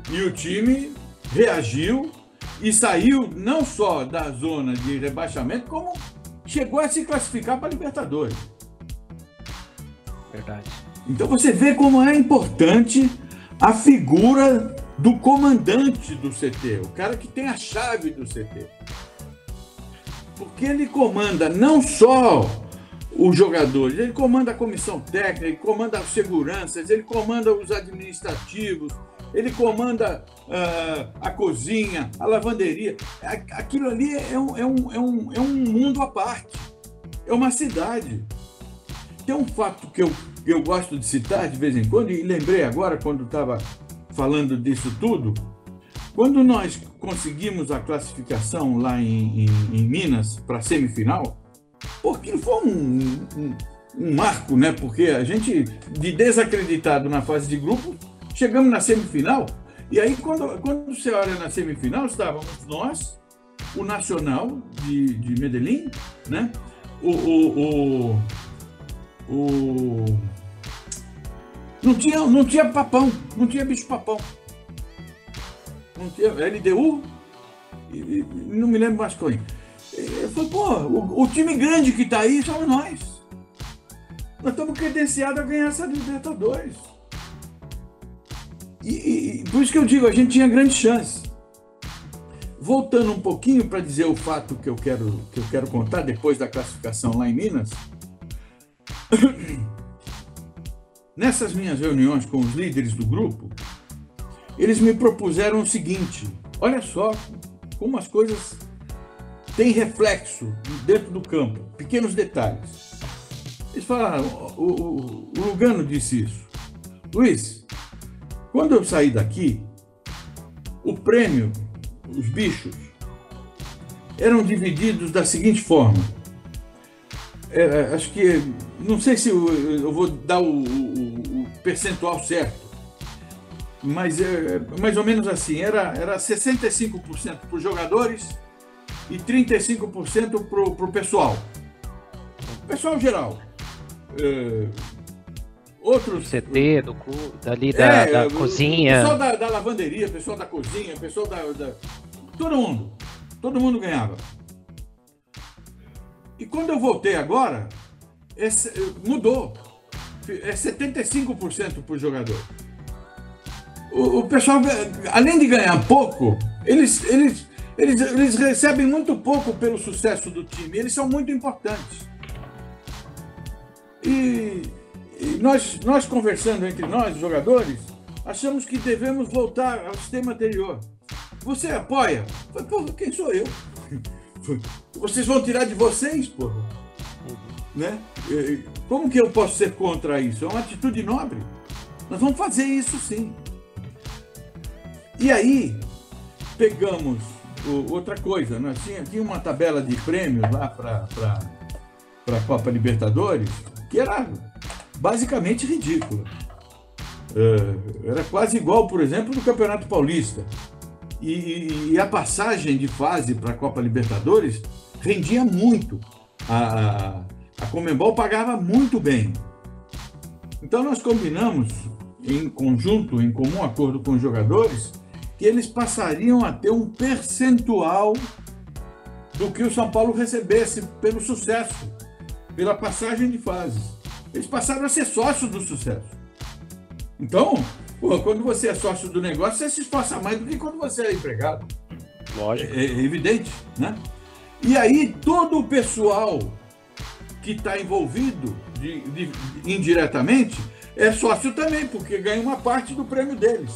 E o time reagiu e saiu não só da zona de rebaixamento, como chegou a se classificar para a Libertadores. Verdade. Então você vê como é importante a figura do comandante do CT, o cara que tem a chave do CT. Porque ele comanda não só os jogadores, ele comanda a comissão técnica, ele comanda as seguranças, ele comanda os administrativos, ele comanda uh, a cozinha, a lavanderia. Aquilo ali é um, é, um, é, um, é um mundo à parte, é uma cidade. Tem um fato que eu, que eu gosto de citar de vez em quando, e lembrei agora quando estava falando disso tudo, quando nós conseguimos a classificação lá em, em, em Minas para a semifinal, porque foi um, um, um, marco, né? Porque a gente, de desacreditado na fase de grupo, chegamos na semifinal. E aí, quando, quando você olha na semifinal, estávamos nós, o Nacional de, de Medellín, né? O, o, o, o não tinha, não tinha papão, não tinha bicho papão. Não tinha LDU e, e não me lembro mais quem. Eu falei, pô, o, o, time grande que tá aí somos nós. Nós estamos credenciados a ganhar essa Libertadores. E, e, por isso que eu digo, a gente tinha grande chance. Voltando um pouquinho para dizer o fato que eu quero que eu quero contar depois da classificação lá em Minas. Nessas minhas reuniões com os líderes do grupo, eles me propuseram o seguinte: olha só como as coisas têm reflexo dentro do campo, pequenos detalhes. Eles falaram, o, o, Lugano disse isso. Luiz, quando eu saí daqui, o prêmio, os bichos, eram divididos da seguinte forma. É, acho que não sei se eu, eu vou dar o, o, o, percentual certo, mas é mais ou menos assim: era, era 65% para os jogadores e 35% para o pessoal. Pessoal geral. É, outros. CT, do clube, dali da, é, da cozinha. Pessoal da, da, lavanderia, pessoal da cozinha, pessoal da, da. Todo mundo. Todo mundo ganhava. E quando eu voltei agora, esse, mudou. É 75% por jogador. O, o, pessoal, além de ganhar pouco, eles, eles, eles, eles recebem muito pouco pelo sucesso do time. Eles são muito importantes. E, e nós, nós conversando entre nós, jogadores, achamos que devemos voltar ao sistema anterior. Você apoia? Pô, quem sou eu? Vocês vão tirar de vocês, porra. Né? Como que eu posso ser contra isso? É uma atitude nobre. Nós vamos fazer isso sim. E aí, pegamos outra coisa. Nós tinha, tinha uma tabela de prêmios lá para a Copa Libertadores que era basicamente ridícula. É, era quase igual, por exemplo, do Campeonato Paulista. E, e a passagem de fase para a Copa Libertadores rendia muito. A, a Comembol pagava muito bem. Então nós combinamos em conjunto, em comum acordo com os jogadores, que eles passariam a ter um percentual do que o São Paulo recebesse pelo sucesso, pela passagem de fases. Eles passaram a ser sócios do sucesso. Então, pô, quando você é sócio do negócio, você se esforça mais do que quando você é empregado. Lógico. É, é evidente, né? E aí todo o pessoal que está envolvido de, de, indiretamente é sócio também, porque ganha uma parte do prêmio deles.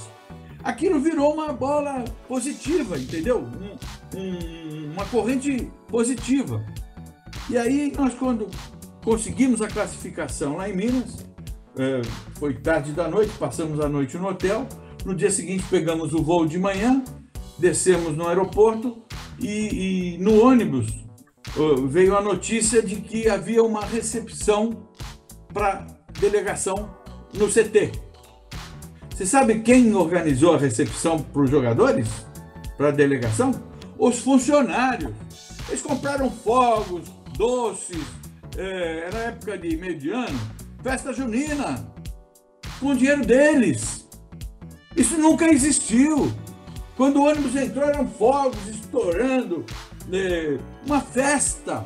Aquilo virou uma bola positiva, entendeu? Um, um, uma corrente positiva. E aí, nós, quando conseguimos a classificação lá em Minas, foi tarde da noite, passamos a noite no hotel. No dia seguinte, pegamos o voo de manhã, descemos no aeroporto e, e no ônibus veio a notícia de que havia uma recepção para delegação no CT. Você sabe quem organizou a recepção para os jogadores? Para a delegação? Os funcionários. Eles compraram fogos, doces, é, era época de mediano, festa junina, com dinheiro deles. Isso nunca existiu. Quando o ônibus entrou, eram fogos estourando, né, uma festa.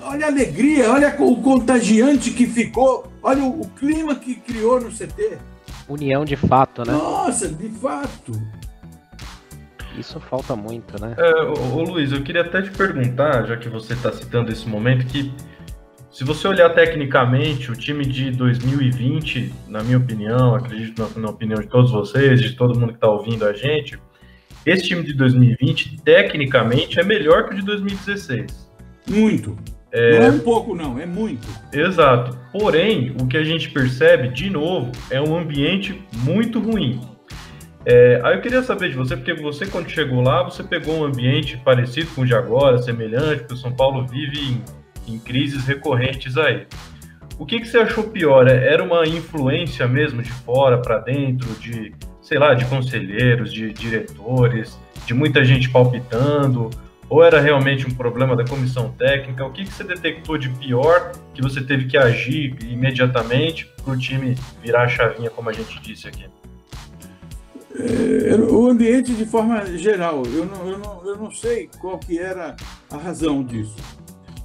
Olha a alegria, olha o contagiante que ficou, olha o, o clima que criou no CT. União de fato, né? Nossa, de fato. Isso falta muito, né? É, ô, ô, Luiz, eu queria até te perguntar, já que você está citando esse momento, que se você olhar tecnicamente, o time de 2020, na minha opinião, acredito na, na opinião de todos vocês, de todo mundo que está ouvindo a gente, esse time de 2020, tecnicamente, é melhor que o de 2016. Muito. É... Não é um pouco, não, é muito. Exato. Porém, o que a gente percebe, de novo, é um ambiente muito ruim. É, aí eu queria saber de você, porque você, quando chegou lá, você pegou um ambiente parecido com o de agora, semelhante, porque o São Paulo vive em, em crises recorrentes aí. O que, que você achou pior? É, era uma influência mesmo de fora para dentro, de, sei lá, de conselheiros, de diretores, de muita gente palpitando? Ou era realmente um problema da comissão técnica? O que, que você detectou de pior que você teve que agir imediatamente para o time virar a chavinha, como a gente disse aqui? É, o ambiente de forma geral, eu não, eu, não, eu não sei qual que era a razão disso,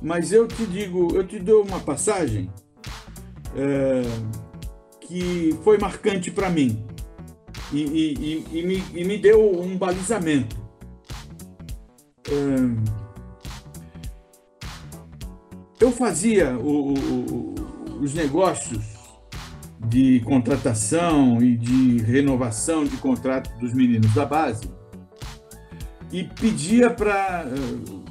mas eu te digo, eu te dou uma passagem é, que foi marcante para mim e, e, e, me, e me deu um balizamento. É, eu fazia o, o, os negócios de contratação e de renovação de contrato dos meninos da base e pedia para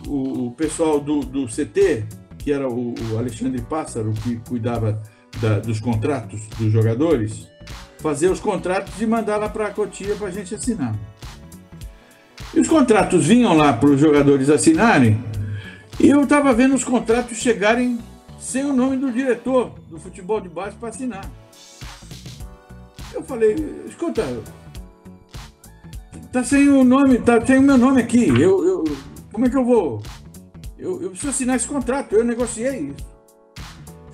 o, o, pessoal do, do, CT, que era o, o Alexandre Pássaro, que cuidava da, dos contratos dos jogadores, fazer os contratos e mandar lá para a Cotia para a gente assinar. E os contratos vinham lá para os jogadores assinarem, e eu estava vendo os contratos chegarem sem o nome do diretor do futebol de base para assinar. Eu falei, escuta, tá sem o nome, tá sem o meu nome aqui. Eu, eu, como é que eu vou? Eu, eu preciso assinar esse contrato, eu negociei isso.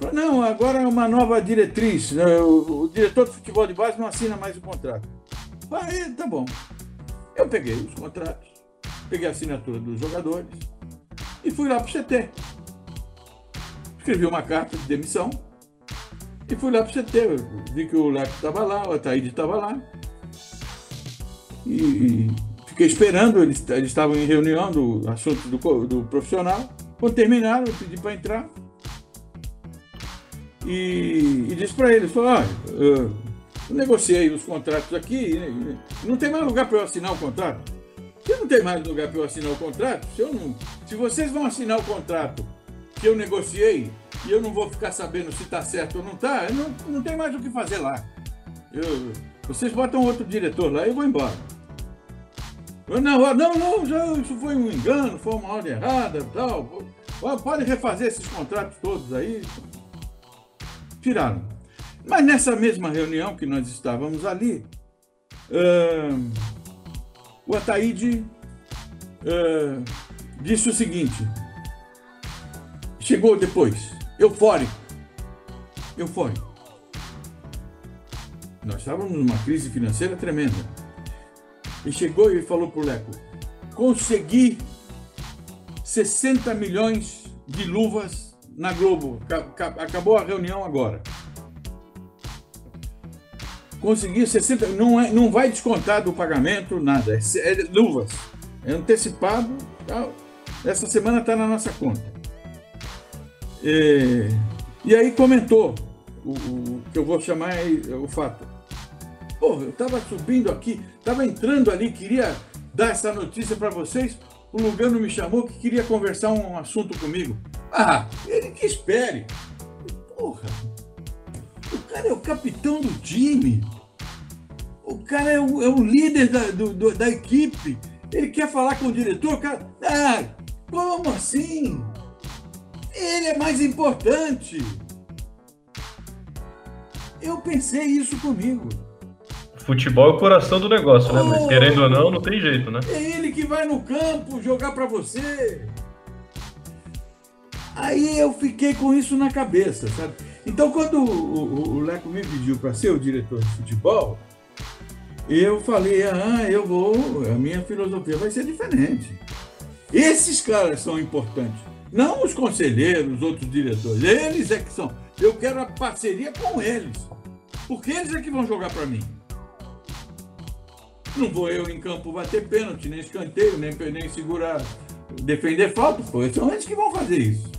Falei, não, agora é uma nova diretriz. Né? O, diretor de futebol de base não assina mais o contrato. Aí, tá bom. Eu peguei os contratos, peguei a assinatura dos jogadores e fui lá para o CT. Escrevi uma carta de demissão e fui lá para o CT, vi que o Leco estava lá, o Ataíde estava lá. E, fiquei esperando, eles, eles estavam em reunião do assunto do, do profissional. Quando terminaram, eu pedi para entrar. E, e disse para eles, falou, olha, eu negociei os contratos aqui, não tem mais lugar para eu assinar o contrato. Se não tem mais lugar para eu assinar o contrato, se, eu não, se vocês vão assinar o contrato que eu negociei e eu não vou ficar sabendo se está certo ou não está, não, não tem mais o que fazer lá. Eu, vocês botam outro diretor lá e eu vou embora. Não, não, não, já, isso foi um engano, foi uma ordem errada, tal. Pode refazer esses contratos todos aí. Tiraram. Mas nessa mesma reunião que nós estávamos ali, uh, o Ataíde uh, disse o seguinte: chegou depois, eufórico. Eufórico. Nós estávamos numa crise financeira tremenda. E chegou e falou para o Leco: consegui 60 milhões de luvas na Globo. Acabou a reunião agora. Consegui 60, não, é, não vai descontar do pagamento nada, é, é luvas. É antecipado. Tá? Essa semana está na nossa conta. E, e aí comentou o, o, que eu vou chamar o fato. Pô, eu estava subindo aqui, estava entrando ali, queria dar essa notícia para vocês. o Lugano me chamou que queria conversar um assunto comigo. Ah, ele que espere. Porra, o cara é o capitão do time. O cara é o, é o líder da, do, da equipe. Ele quer falar com o diretor, cara. Ah, como assim? Ele é mais importante. Eu pensei isso comigo. Futebol é o coração do negócio, né? Mas querendo ou não, não tem jeito, né? É ele que vai no campo jogar para você. Aí eu fiquei com isso na cabeça, sabe? Então, quando o, o, o Leco me pediu para ser o diretor de futebol, eu falei: ah, eu vou, a minha filosofia vai ser diferente. Esses caras são importantes, não os conselheiros, os outros diretores. Eles é que são. Eu quero a parceria com eles, porque eles é que vão jogar para mim. Não vou eu em campo bater pênalti, nem escanteio, nem, nem segurar, defender falta. Pô, são eles que vão fazer isso.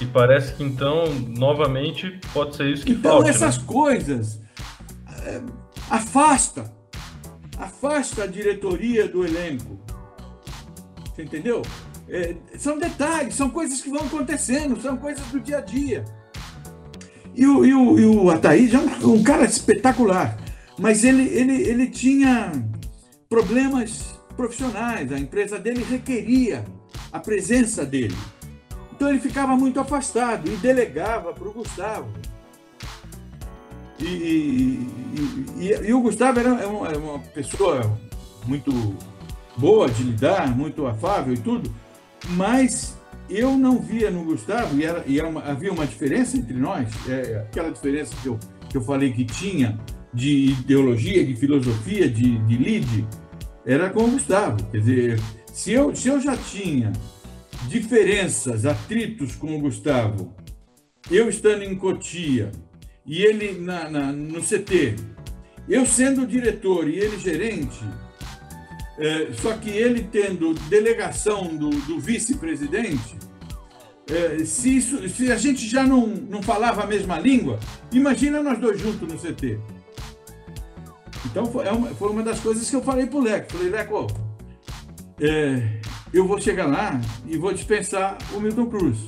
E parece que então, novamente, pode ser isso que então, falte. Então, essas né? coisas é, afasta. Afasta a diretoria do elenco. Você entendeu? É, são detalhes, são coisas que vão acontecendo, são coisas do dia a dia. E o, e o, e o Ataí é um, um cara espetacular, mas ele, ele, ele tinha problemas profissionais. A empresa dele requeria a presença dele. Então ele ficava muito afastado e delegava para o Gustavo. E, e, e, e, o Gustavo era uma, era uma pessoa muito boa de lidar, muito afável e tudo, mas eu não via no Gustavo, e, era, e era uma, havia uma diferença entre nós, é, aquela diferença que eu, que eu falei que tinha de ideologia, de filosofia, de, de lead, era com o Gustavo. Quer dizer, se eu, se eu já tinha diferenças, atritos com o Gustavo, eu estando em Cotia e ele na, na no CT, eu sendo diretor e ele gerente, é, só que ele tendo delegação do, do vice-presidente, é, se, se a gente já não, não falava a mesma língua, imagina nós dois juntos no CT. Então foi é uma, foi uma das coisas que eu falei pro Leco. Falei, Leco, é, eu vou chegar lá e vou dispensar o Milton Cruz.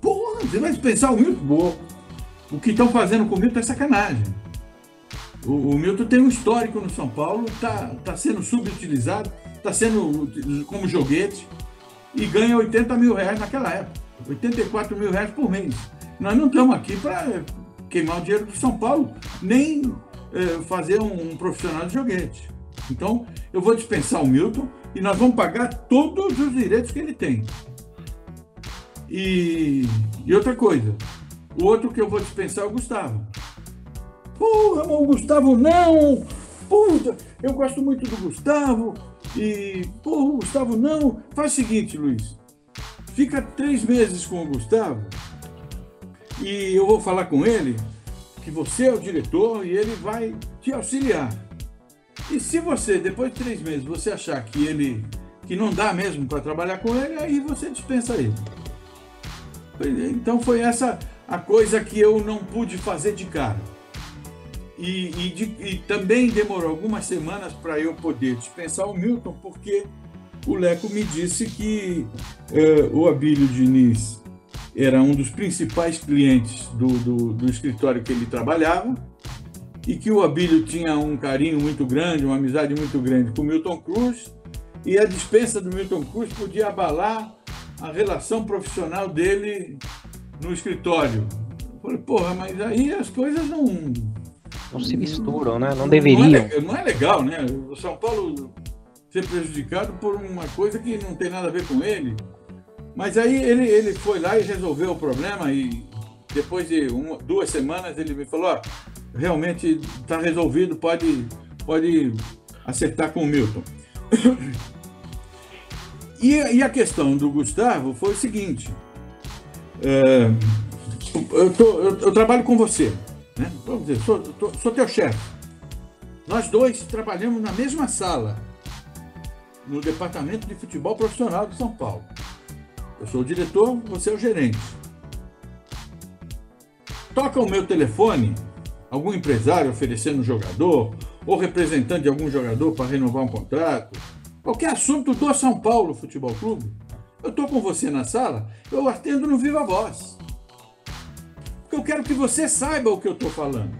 Porra, você vai dispensar o Milton? Boa. O que estão fazendo com o Milton é sacanagem. O, o Milton tem um histórico no São Paulo, está tá sendo subutilizado, está sendo como joguete e ganha 80 mil reais naquela época. 84 mil reais por mês. Nós não estamos aqui para queimar o dinheiro do São Paulo, nem fazer um, um, profissional de joguete. Então, eu vou dispensar o Milton e nós vamos pagar todos os direitos que ele tem. E, e outra coisa, o outro que eu vou dispensar é o Gustavo. Porra, o Gustavo não! Puta, eu gosto muito do Gustavo. E, porra, o Gustavo não. Faz o seguinte, Luiz. Fica três meses com o Gustavo e eu vou falar com ele que você é o diretor e ele vai te auxiliar. E se você, depois de três meses, você achar que ele que não dá mesmo para trabalhar com ele, aí você dispensa ele. Então foi essa a coisa que eu não pude fazer de cara. E, e, de, e também demorou algumas semanas para eu poder dispensar o Milton, porque o Leco me disse que uh, o Abílio Diniz era um dos principais clientes do, do, do, escritório que ele trabalhava e que o Abílio tinha um carinho muito grande, uma amizade muito grande com o Milton Cruz e a dispensa do Milton Cruz podia abalar a relação profissional dele no escritório. Eu falei, porra, mas aí as coisas não... Não se misturam, né? Não, não deveriam. Não é, não é legal, né? O São Paulo ser prejudicado por uma coisa que não tem nada a ver com ele. Mas aí ele, ele foi lá e resolveu o problema e depois de uma, duas semanas ele me falou, ó, realmente está resolvido, pode, pode acertar com o Milton. e, e, a questão do Gustavo foi o seguinte, é, eu, tô, eu, eu, trabalho com você, né? Vamos dizer, sou, tô, sou teu chefe. Nós dois trabalhamos na mesma sala, no departamento de futebol profissional de São Paulo. Eu sou o diretor, você é o gerente. Toca o meu telefone, algum empresário oferecendo um jogador, ou representante de algum jogador para renovar um contrato, qualquer assunto do São Paulo Futebol Clube, eu estou com você na sala, eu atendo no Viva Voz. Porque eu quero que você saiba o que eu estou falando.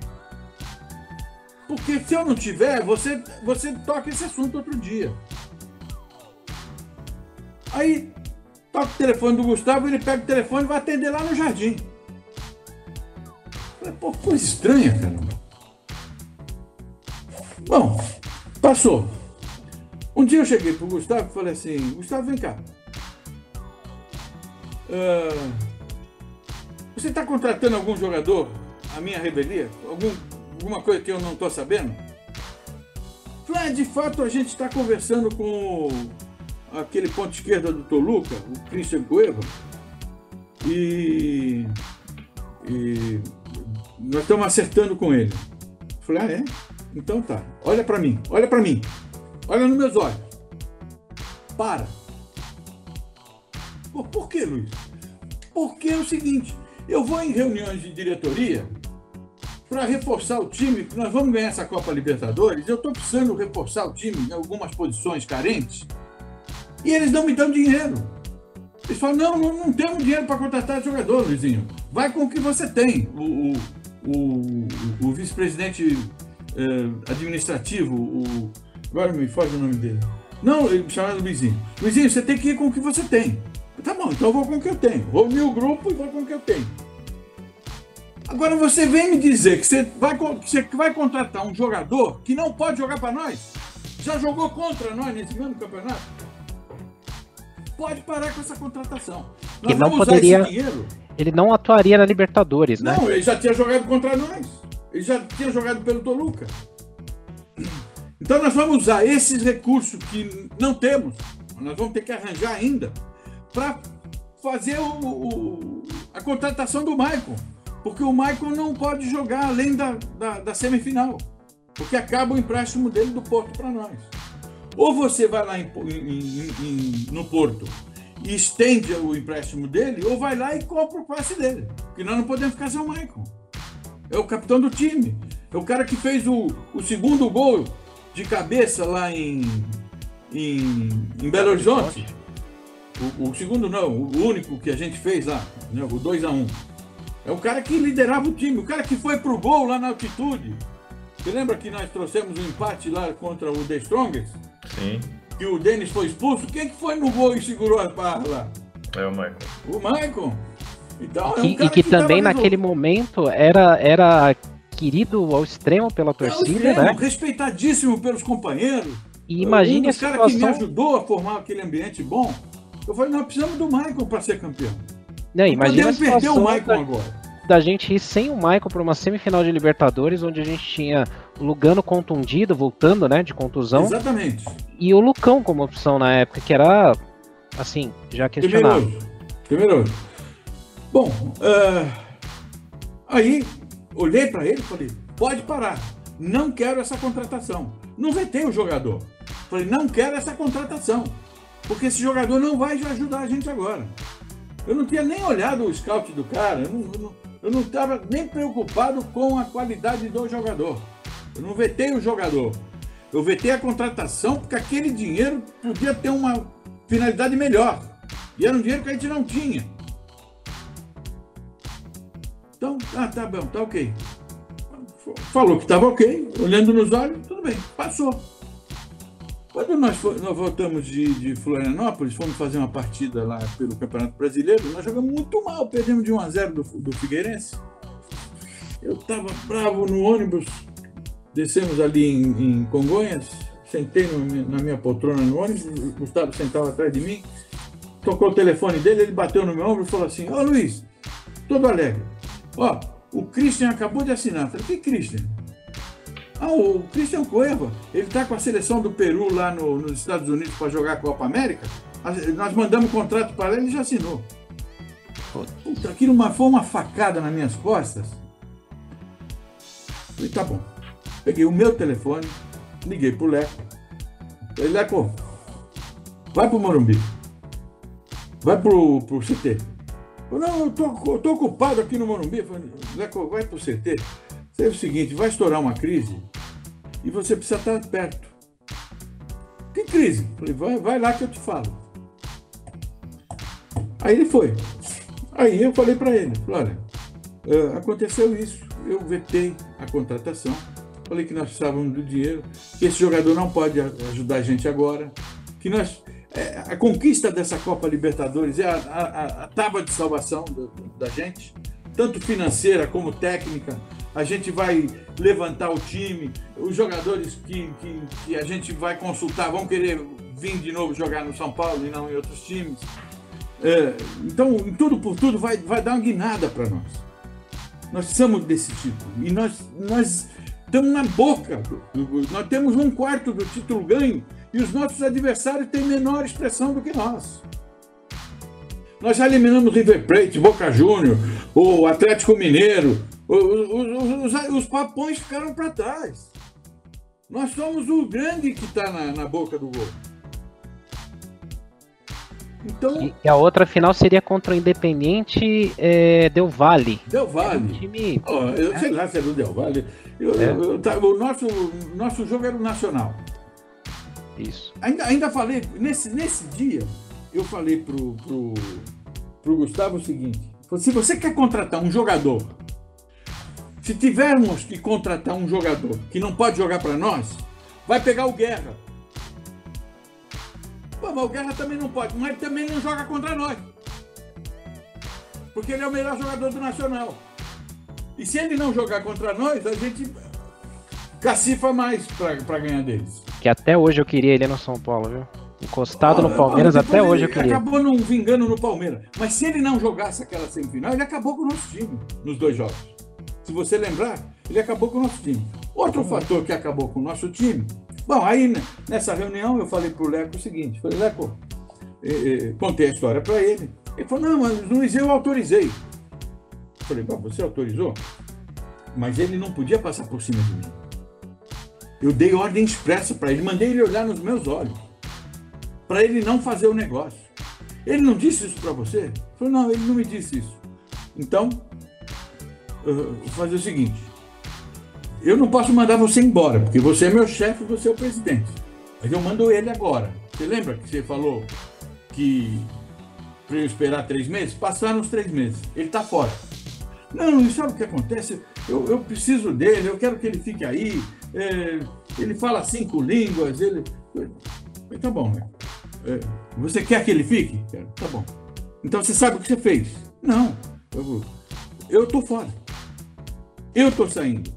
Porque se eu não tiver, você, você toca esse assunto outro dia. Aí toca o telefone do Gustavo, ele pega o telefone e vai atender lá no jardim. Falei, pô, coisa estranha, caramba. Bom, passou. Um dia eu cheguei pro Gustavo e falei assim, Gustavo, vem cá. Uh, você está contratando algum jogador a minha revelia? Algum, alguma coisa que eu não estou sabendo? Falei, ah, de fato a gente está conversando com aquele ponto esquerda do Toluca, o Christian Cueva, e, e nós estamos acertando com ele. Falei, ah, é? Então tá. Olha para mim, olha para mim. Olha nos meus olhos. Para. Por, por que, Luiz? Porque é o seguinte, eu vou em reuniões de diretoria para reforçar o time, nós vamos ganhar essa Copa Libertadores, eu estou precisando reforçar o time em algumas posições carentes, e eles não me dão dinheiro. Eles falam, não, não, não temos dinheiro para contratar jogador, Luizinho. Vai com o que você tem. O, o, o, o vice-presidente eh, administrativo, o, agora me foge o nome dele. Não, ele me chamava Luizinho. Luizinho, você tem que ir com o que você tem. Tá bom, então eu vou com o que eu tenho. Vou o grupo e vou com o que eu tenho. Agora você vem me dizer que você vai, que você vai contratar um jogador que não pode jogar para nós? Já jogou contra nós nesse mesmo campeonato? Pode parar com essa contratação. Nós que não poderia. Ele não atuaria na Libertadores, né? Não, ele já tinha jogado contra nós. Ele já tinha jogado pelo Toluca. Então nós vamos usar esses recursos que não temos, nós vamos ter que arranjar ainda, para fazer o, o, a contratação do Maicon. Porque o Maicon não pode jogar além da, da, da semifinal. Porque acaba o empréstimo dele do Porto para nós. Ou você vai lá em, em, em, no Porto e estende o empréstimo dele, ou vai lá e compra o passe dele. Porque nós não podemos ficar sem o Maicon. É o capitão do time. É o cara que fez o, o segundo gol de cabeça lá em, em, em Belo Horizonte. O, o, segundo não, o único que a gente fez lá, né, o 2 a 1 um. É o cara que liderava o time, o cara que foi pro gol lá na altitude. Você lembra que nós trouxemos um empate lá contra o The Strongest? Sim. Que o Denis foi expulso? Quem que foi no gol e segurou a barra lá? É o Michael. O Michael. Então, é um e, que, que, que também naquele momento era, era querido ao extremo pela torcida, extremo, né? Respeitadíssimo pelos companheiros. E imagine um dos situação... que me ajudou a formar aquele ambiente bom. Eu falei, nós precisamos do Michael para ser campeão. Não, imagina podemos perder o Michael da, agora. Da gente ir sem o Michael para uma semifinal de Libertadores, onde a gente tinha o Lugano contundido, voltando, né, de contusão. Exatamente. E o Lucão como opção na época, que era, assim, já. Temeroso. Temeroso. Bom, uh, aí olhei para ele e falei: pode parar, não quero essa contratação. Não vetei o jogador. Falei: não quero essa contratação, porque esse jogador não vai ajudar a gente agora. Eu não tinha nem olhado o scout do cara, eu não estava nem preocupado com a qualidade do jogador. Eu não vetei o jogador. Eu vetei a contratação porque aquele dinheiro podia ter uma finalidade melhor. E era um dinheiro que a gente não tinha. Então, ah, tá bom, tá ok. Falou que estava ok, olhando nos olhos, tudo bem, passou. Quando nós, nós voltamos de, de, Florianópolis, fomos fazer uma partida lá pelo Campeonato Brasileiro, nós jogamos muito mal, perdemos de 1 a 0 do, do Figueirense. Eu estava bravo no ônibus, descemos ali em, em Congonhas, sentei no, na minha poltrona no ônibus, o Gustavo sentava atrás de mim, tocou o telefone dele, ele bateu no meu ombro e falou assim: Ô oh, Luiz, todo alegre, Ó, o Christian acabou de assinar. Falei, que Christian? Ah, o Christian Cueva, ele está com a seleção do Peru lá no, nos Estados Unidos para jogar a Copa América. Nós mandamos um contrato para ele e já assinou. Puta, aquilo uma, foi uma facada nas minhas costas. Falei, tá bom. Peguei o meu telefone, liguei pro Leco. Falei, Leco, vai pro Morumbi. Vai pro, pro CT. Não, eu tô, eu tô ocupado aqui no Morumbi. Falei, Leco, vai pro CT. É o seguinte, vai estourar uma crise e você precisa estar perto. Que crise? Falei, vai, vai lá que eu te falo. Aí ele foi. Aí eu falei para ele, olha, uh, aconteceu isso, eu vetei a contratação, falei que nós precisávamos do dinheiro, que esse jogador não pode ajudar a gente agora, que nós é, a conquista dessa Copa Libertadores é a, a, a tábua de salvação da gente, tanto financeira como técnica. A gente vai levantar o time, os jogadores que, que, que a gente vai consultar vão querer vir de novo jogar no São Paulo e não em outros times. É, então, em tudo por tudo, vai, vai dar uma guinada para nós. Nós precisamos desse título. E nós, nós estamos na boca. Nós temos um quarto do título ganho e os nossos adversários têm menor expressão do que nós. Nós já eliminamos River Plate, Boca Júnior, o Atlético Mineiro. Os, os, os, papões ficaram para trás. Nós somos o grande que está na, na boca do gol. Então, e a outra final seria contra o Independiente é, Del Valle. Del Valle. um time, oh, eu é. sei lá se é do Del Valle. Eu, é. eu, eu, o nosso, nosso jogo era o Nacional. Isso. Ainda, ainda falei, nesse, nesse dia, eu falei pro, pro, pro Gustavo o seguinte: se você quer contratar um jogador, se tivermos que contratar um jogador que não pode jogar para nós, vai pegar o Guerra. Pô, mas o Guerra também não pode, mas ele também não joga contra nós. Porque ele é o melhor jogador do Nacional. E se ele não jogar contra nós, a gente cacifa mais para ganhar deles. Que até hoje eu queria ele no São Paulo, viu? Encostado no Palmeiras, até hoje eu queria. Acabou não vingando no Palmeiras. Mas se ele não jogasse aquela semifinal, ele acabou com o nosso time nos dois jogos. Se você lembrar, ele acabou com o nosso time. Outro fator que acabou com o nosso time Bom, aí nessa reunião eu falei para o Leco o seguinte: falei, Leco, eh, eh, contei a história para ele. Ele falou: não, mas Luiz, eu autorizei. Eu falei: Bom, você autorizou? Mas ele não podia passar por cima de mim. Eu dei ordem expressa para ele, mandei ele olhar nos meus olhos, para ele não fazer o negócio. Ele não disse isso para você? Ele falou: não, ele não me disse isso. Então, fazer o seguinte: eu não posso mandar você embora, porque você é meu chefe, você é o presidente. Mas eu mando ele agora. Você lembra que você falou que para eu esperar três meses? Passaram os três meses. Ele está fora. Não, e sabe o que acontece? Eu, eu, preciso dele, eu quero que ele fique aí. É, ele fala cinco línguas. Ele. Tá bom, né? É, você quer que ele fique? Tá bom. Então você sabe o que você fez? Não. Eu, tô fora. Eu tô saindo.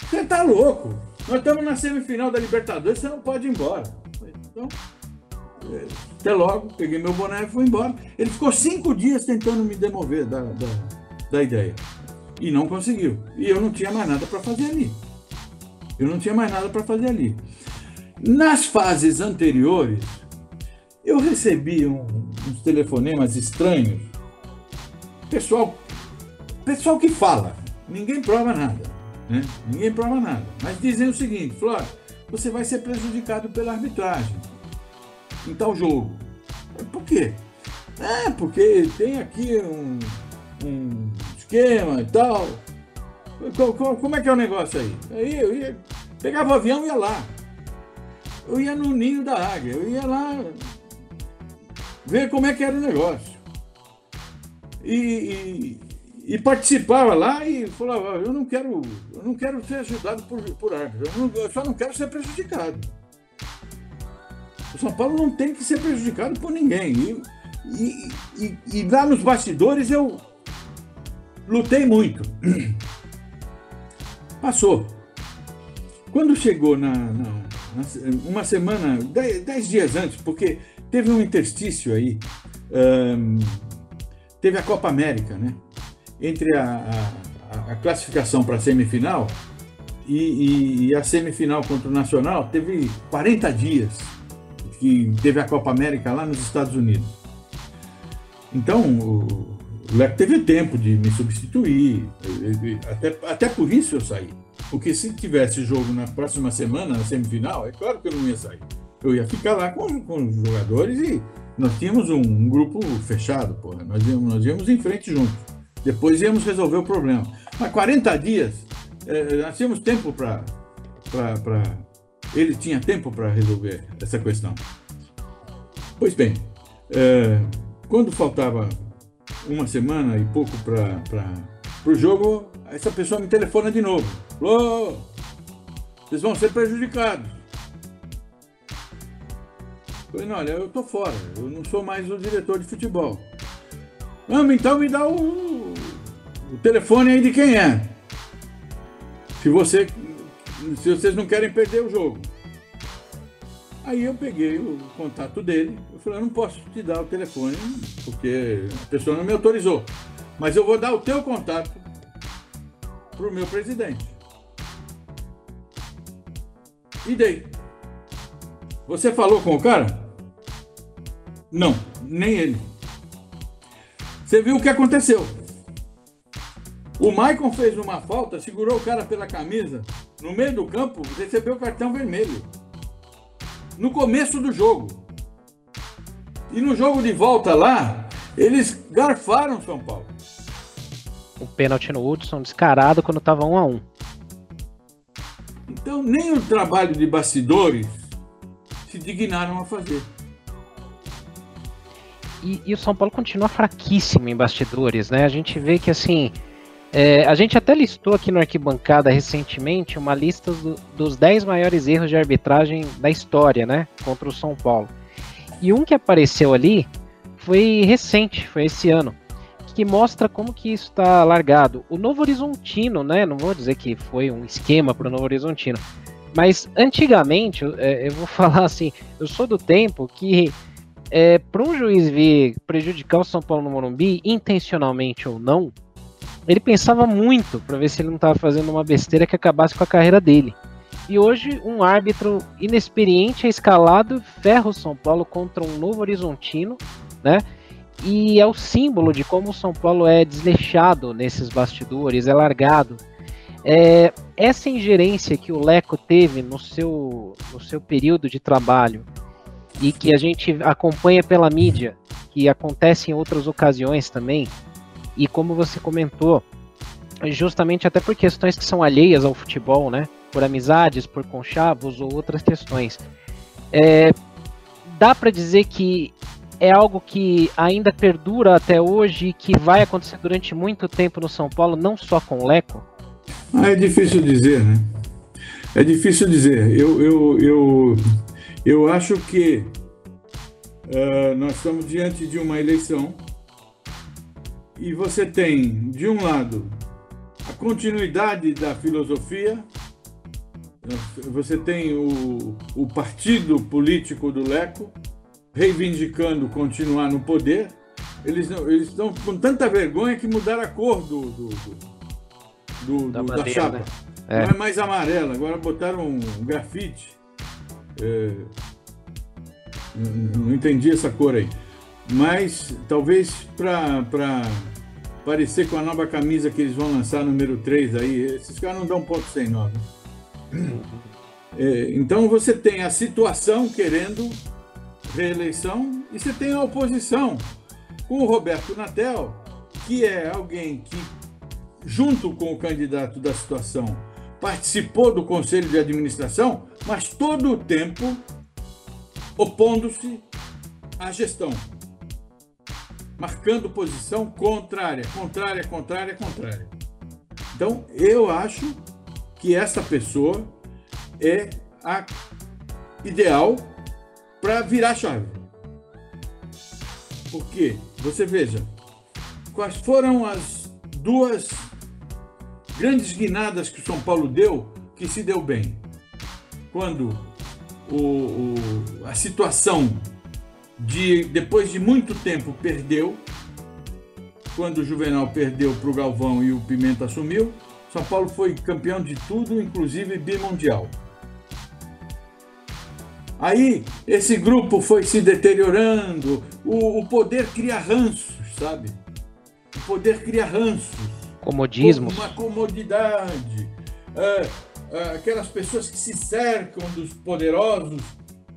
Você tá louco? Nós estamos na semifinal da Libertadores, você não pode ir embora. Então, é, até logo, peguei meu boné e fui embora. Ele ficou cinco dias tentando me demover da, da, da ideia. E não conseguiu. E eu não tinha mais nada para fazer ali. Eu não tinha mais nada para fazer ali. Nas fases anteriores, eu recebi um, uns telefonemas estranhos. Pessoal, pessoal que fala, ninguém prova nada. Né? Ninguém prova nada. Mas dizem o seguinte, Flora, você vai ser prejudicado pela arbitragem em tal jogo. Por quê? É, porque tem aqui um, um esquema e tal. Como é que é o negócio aí? Aí eu ia, pegava o avião e ia lá. Eu ia no ninho da águia, eu ia lá ver como é que era o negócio. E, e, e participava lá e falava, eu não quero, eu não quero ser ajudado por, por árbitro, eu, não, eu só não quero ser prejudicado. O São Paulo não tem que ser prejudicado por ninguém. E, e, e, e lá nos bastidores eu lutei muito. Passou. Quando chegou na, na, na uma semana, dez, dez, dias antes, porque teve um interstício aí, um, teve a Copa América, né? Entre a, a, a classificação para a semifinal e, e, e, a semifinal contra o Nacional, teve 40 dias que teve a Copa América lá nos Estados Unidos. Então, o Leco teve tempo de me substituir, até, até por isso eu saí. Porque se tivesse jogo na próxima semana, na semifinal, é claro que eu não ia sair. Eu ia ficar lá com, com os jogadores e nós tínhamos um, um grupo fechado, porra. Nós íamos, nós íamos em frente juntos. Depois íamos resolver o problema. Mas 40 dias, é, nós tínhamos tempo para ele tinha tempo para resolver essa questão. Pois bem, é, quando faltava uma semana e pouco para o jogo, essa pessoa me telefona de novo. Falou, vocês vão ser prejudicados. Eu falei, não, olha, eu tô fora, eu não sou mais o diretor de futebol. Não, então me dá o, o telefone aí de quem é. Se você se vocês não querem perder o jogo. Aí eu peguei o contato dele, eu falei, eu não posso te dar o telefone, porque a pessoa não me autorizou. Mas eu vou dar o teu contato para o meu presidente. E daí? Você falou com o cara? Não, nem ele. Você viu o que aconteceu? O Maicon fez uma falta, segurou o cara pela camisa, no meio do campo, recebeu o cartão vermelho. No começo do jogo. E no jogo de volta lá, eles garfaram São Paulo. O pênalti no Hudson descarado quando estava 1 a 1 Então, nem o trabalho de bastidores se dignaram a fazer. E, e, o São Paulo continua fraquíssimo em bastidores, né? A gente vê que assim é, a gente até listou aqui no Arquibancada recentemente uma lista do, dos 10 maiores erros de arbitragem da história, né? Contra o São Paulo. E um que apareceu ali foi recente, foi esse ano, que mostra como que isso está largado. O Novo Horizontino, né? Não vou dizer que foi um esquema para o Novo Horizontino, mas antigamente, é, eu vou falar assim, eu sou do tempo que é, para um juiz vir prejudicar o São Paulo no Morumbi, intencionalmente ou não, ele pensava muito para ver se ele não estava fazendo uma besteira que acabasse com a carreira dele. E hoje, um árbitro inexperiente é escalado, ferra o São Paulo contra um novo horizontino, né? E é o símbolo de como o São Paulo é desleixado nesses bastidores, é largado. É, essa ingerência que o Leco teve no seu, no seu período de trabalho e que a gente acompanha pela mídia, que acontece em outras ocasiões também, e como você comentou, justamente até por questões que são alheias ao futebol, né? Por amizades, por conchavos ou outras questões. É, dá para dizer que é algo que ainda perdura até hoje e que vai acontecer durante muito tempo no São Paulo, não só com o Leco? Ah, é difícil dizer, né? É difícil dizer. Eu, eu, eu, eu acho que uh, nós estamos diante de uma eleição e você tem, de um lado, a continuidade da filosofia, você tem o, o partido político do Leco reivindicando continuar no poder. Eles, eles estão com tanta vergonha que mudaram a cor do, do, do, do da, da chapa. Né? É. Não é mais amarela, agora botaram um grafite. É, não entendi essa cor aí mas talvez para parecer com a nova camisa que eles vão lançar, número 3 aí, esses caras não dão ponto sem nó. É, então você tem a situação querendo reeleição e você tem a oposição com o Roberto Natel, que é alguém que, junto com o candidato da situação, participou do conselho de administração, mas todo o tempo opondo-se à gestão marcando posição contrária, contrária, contrária, contrária. Então, eu acho que essa pessoa é a ideal para virar chave. Porque, você veja, quais foram as duas grandes guinadas que o São Paulo deu que se deu bem? Quando o, o, a situação de, depois de muito tempo, perdeu. Quando o Juvenal perdeu para o Galvão e o Pimenta assumiu, São Paulo foi campeão de tudo, inclusive bimundial. Aí esse grupo foi se deteriorando, o, o poder cria ranços, sabe? O poder cria ranços. Comodismo. Uma comodidade. É, é, aquelas pessoas que se cercam dos poderosos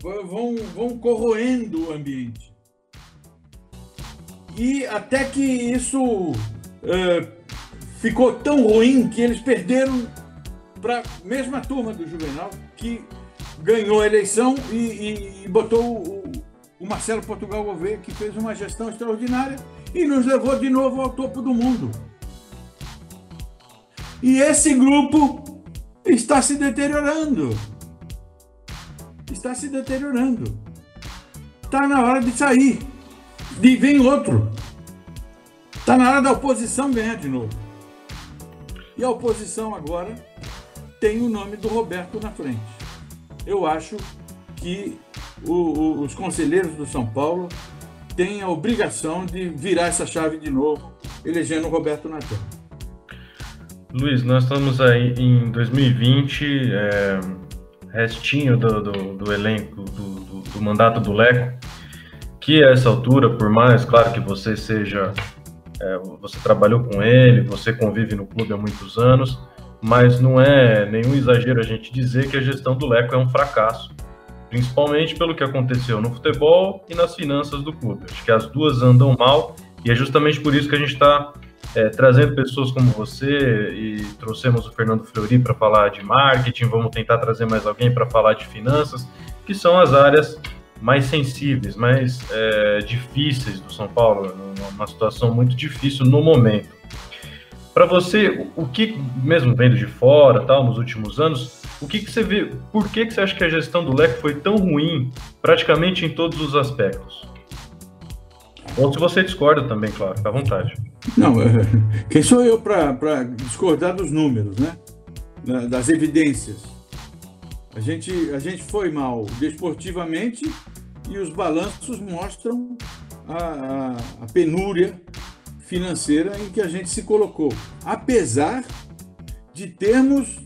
vão, vão corroendo o ambiente. E até que isso é, ficou tão ruim que eles perderam para a mesma turma do Juvenal, que ganhou a eleição e, e, e botou o, o, Marcelo Portugal Gouveia, que fez uma gestão extraordinária e nos levou de novo ao topo do mundo. E esse grupo está se deteriorando. Está se deteriorando. Está na hora de sair. E vem outro. Está na hora da oposição ganhar de novo. E a oposição agora tem o nome do Roberto na frente. Eu acho que o, o, os conselheiros do São Paulo têm a obrigação de virar essa chave de novo, elegendo o Roberto Natan. Luiz, nós estamos aí em 2020, é, restinho do, do, do elenco do, do, mandato do Leco, que a essa altura, por mais, claro que você seja é, você trabalhou com ele, você convive no clube há muitos anos, mas não é nenhum exagero a gente dizer que a gestão do Leco é um fracasso, principalmente pelo que aconteceu no futebol e nas finanças do clube. Acho que as duas andam mal e é justamente por isso que a gente está é, trazendo pessoas como você e trouxemos o Fernando Fleury para falar de marketing, vamos tentar trazer mais alguém para falar de finanças, que são as áreas mais sensíveis, mais é, difíceis do São Paulo, numa situação muito difícil no momento. Para você, o que, mesmo vendo de fora, tal, nos últimos anos, o que, que você vê, por que, que você acha que a gestão do Leque foi tão ruim, praticamente em todos os aspectos? Ou se você discorda também, claro, fica à vontade. Não, é, quem sou eu para discordar dos números, né? Das evidências. A gente, a gente foi mal desportivamente e os balanços mostram a, a, a penúria financeira em que a gente se colocou, apesar de termos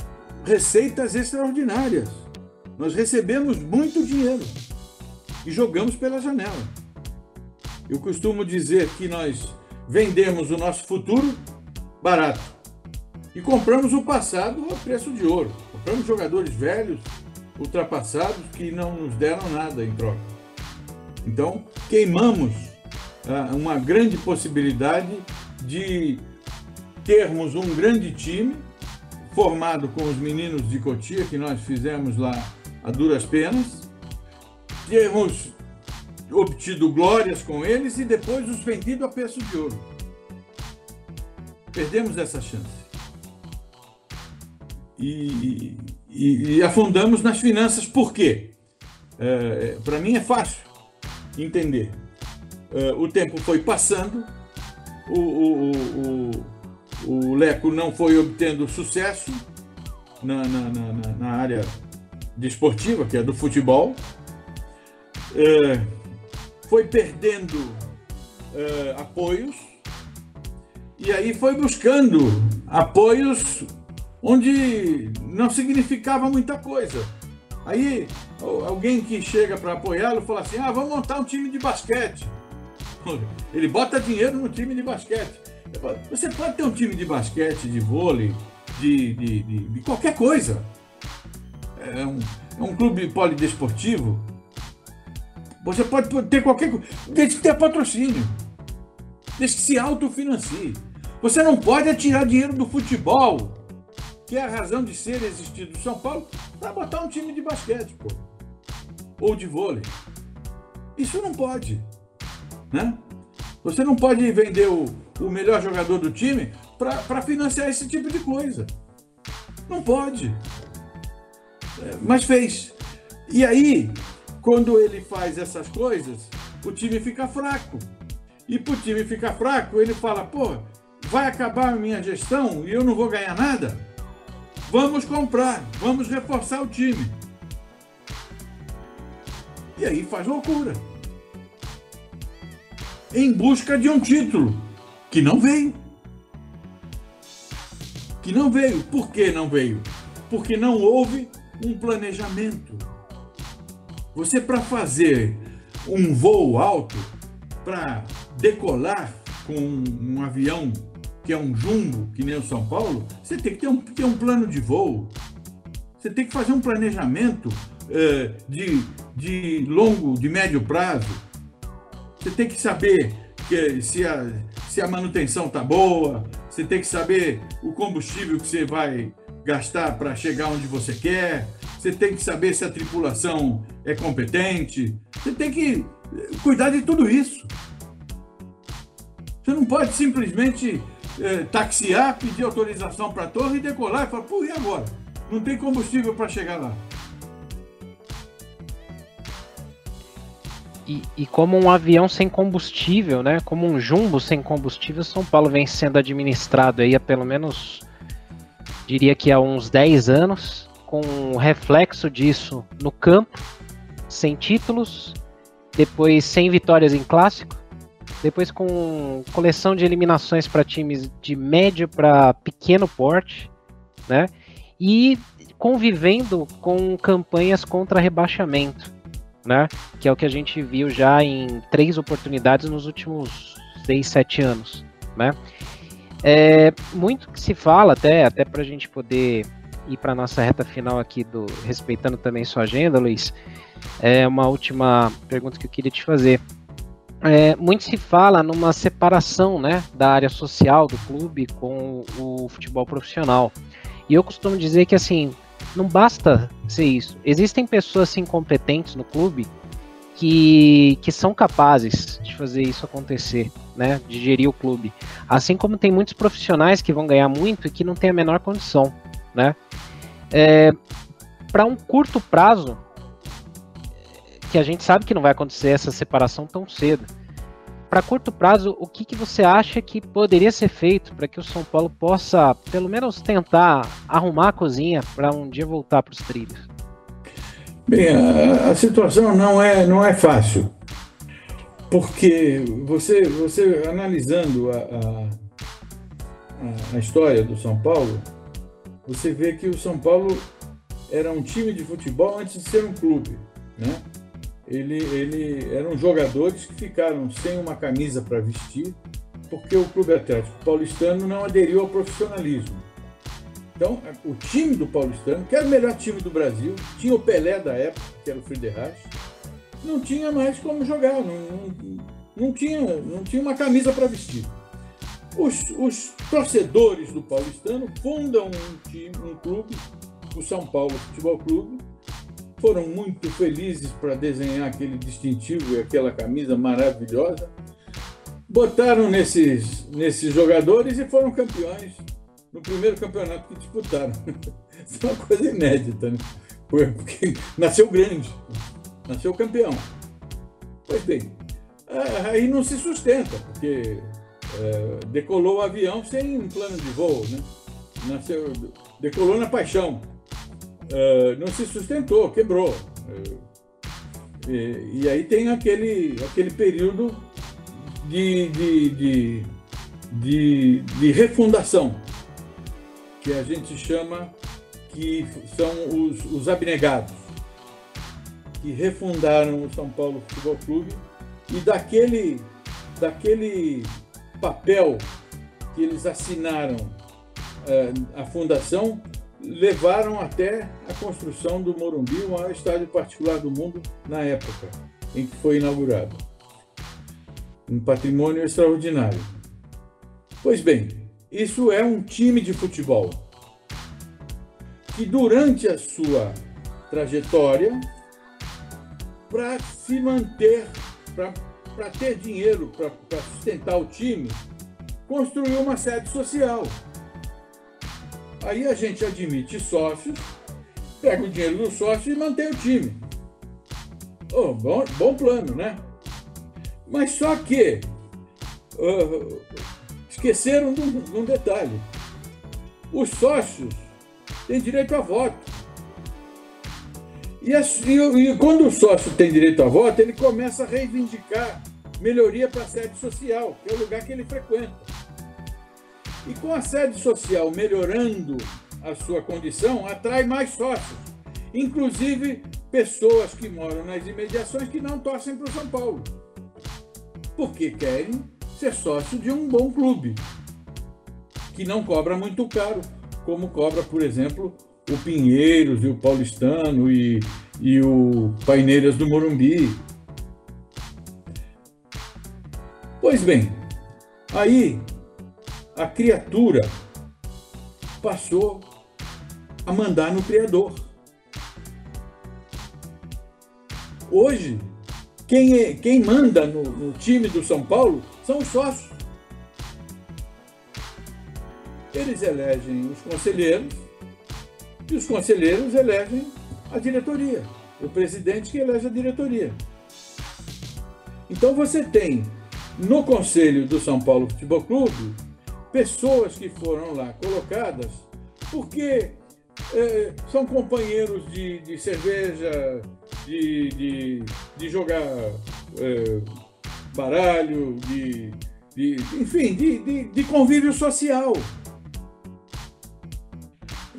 receitas extraordinárias. Nós recebemos muito dinheiro e jogamos pela janela. Eu costumo dizer que nós vendemos o nosso futuro barato e compramos o passado a preço de ouro. Compramos jogadores velhos, ultrapassados, que não nos deram nada em troca. Então, queimamos ah, uma grande possibilidade de termos um grande time formado com os meninos de Cotia, que nós fizemos lá a duras penas, termos obtido glórias com eles e depois os vendido a preço de ouro. Perdemos essa chance. E, e, e afundamos nas finanças. Por quê? É, Para mim é fácil entender. É, o tempo foi passando, o, o, o, o, Leco não foi obtendo sucesso na, na, na, na área desportiva, que é do futebol, é, foi perdendo é, apoios e aí foi buscando apoios onde não significava muita coisa. Aí alguém que chega para apoiá-lo fala assim: ah, vamos montar um time de basquete. Ele bota dinheiro no time de basquete. Você pode ter um time de basquete, de vôlei, de, de, de, de qualquer coisa. É um, é um clube polidesportivo. Você pode ter qualquer coisa, desde que tenha patrocínio, desde que se autofinancie. Você não pode tirar dinheiro do futebol que é a razão de ser existir do São Paulo, para botar um time de basquete, pô. Ou de vôlei. Isso não pode. Né? Você não pode vender o, o melhor jogador do time para financiar esse tipo de coisa. Não pode. É, mas fez. E aí, quando ele faz essas coisas, o time fica fraco. E para o time ficar fraco, ele fala: pô, vai acabar a minha gestão e eu não vou ganhar nada? Vamos comprar, vamos reforçar o time. E aí faz loucura. Em busca de um título que não veio. Que não veio. Por que não veio? Porque não houve um planejamento. Você, para fazer um voo alto, para decolar com um avião que é um jumbo, que nem o São Paulo, você tem que ter um, ter um plano de voo. Você tem que fazer um planejamento é, de, de longo, de médio prazo. Você tem que saber que, se, a, se a manutenção está boa, você tem que saber o combustível que você vai gastar para chegar onde você quer, você tem que saber se a tripulação é competente, você tem que cuidar de tudo isso. Você não pode simplesmente é, taxiar, pedir autorização para a torre e decolar e falar, pô, e agora? Não tem combustível para chegar lá. E, e, como um avião sem combustível, né? Como um jumbo sem combustível, São Paulo vem sendo administrado aí há pelo menos, diria que há uns 10 anos, com reflexo disso no campo, sem títulos, depois sem vitórias em clássico, depois com coleção de eliminações para times de médio para pequeno porte, né? E convivendo com campanhas contra rebaixamento né? Que é o que a gente viu já em três oportunidades nos últimos seis, sete anos, né? É, muito que se fala até, até para a gente poder ir para nossa reta final aqui do respeitando também sua agenda, Luiz. É uma última pergunta que eu queria te fazer. É, muito se fala numa separação né, da área social do clube com o futebol profissional. E eu costumo dizer que assim, não basta ser isso. Existem pessoas assim competentes no clube que, que são capazes de fazer isso acontecer, né? De gerir o clube. Assim como tem muitos profissionais que vão ganhar muito e que não têm a menor condição, né? É, Para um curto prazo, que a gente sabe que não vai acontecer essa separação tão cedo para curto prazo, o que, que você acha que poderia ser feito para que o São Paulo possa, pelo menos, tentar arrumar a cozinha para um dia voltar para os trilhos? Bem, a, a, situação não é, não é fácil, porque você, você analisando a, a, a história do São Paulo, você vê que o São Paulo era um time de futebol antes de ser um clube, né? ele, ele eram jogadores que ficaram sem uma camisa para vestir, porque o Clube Atlético Paulistano não aderiu ao profissionalismo. Então, o time do Paulistano, que era o melhor time do Brasil, tinha o Pelé da época, que era o Friedrich, não tinha mais como jogar, não, não, não tinha, não tinha uma camisa para vestir. Os, os, torcedores do Paulistano fundam um time, um clube, o São Paulo Futebol Clube, foram muito felizes para desenhar aquele distintivo e aquela camisa maravilhosa. Botaram nesses, nesses jogadores e foram campeões no primeiro campeonato que disputaram. Isso é uma coisa inédita, né? Porque nasceu grande, nasceu campeão. Pois bem, aí não se sustenta, porque é, decolou o avião sem plano de voo, né? Nasceu, decolou na paixão. Uh, não se sustentou, quebrou. Uh, e, e, aí tem aquele, aquele período de, de, de, de, de refundação, que a gente chama que são os, os abnegados, que refundaram o São Paulo Futebol Clube e daquele, daquele papel que eles assinaram uh, a fundação levaram até a construção do Morumbi, o maior estádio particular do mundo na época em que foi inaugurado. Um patrimônio extraordinário. Pois bem, isso é um time de futebol que durante a sua trajetória, para se manter, para ter dinheiro para sustentar o time, construiu uma sede social Aí a gente admite sócios, pega o dinheiro do sócio e mantém o time. Oh, bom, bom plano, né? Mas só que esqueceram de um, de um detalhe. Os sócios têm direito a voto. E, e, e, quando o sócio tem direito a voto, ele começa a reivindicar melhoria para a sede social, que é o lugar que ele frequenta. E com a sede social melhorando a sua condição, atrai mais sócios, inclusive pessoas que moram nas imediações que não torcem para o São Paulo, porque querem ser sócio de um bom clube, que não cobra muito caro, como cobra, por exemplo, o Pinheiros e o Paulistano e, e o Paineiras do Morumbi. Pois bem, aí a criatura passou a mandar no criador. Hoje, quem, é, quem manda no, no time do São Paulo são os sócios. Eles elegem os conselheiros e os conselheiros elegem a diretoria, o presidente que elege a diretoria. Então você tem no conselho do São Paulo Futebol Clube pessoas que foram lá colocadas porque é, são companheiros de, de cerveja, de, de, de jogar é, baralho, de, de, enfim, de, de, de convívio social.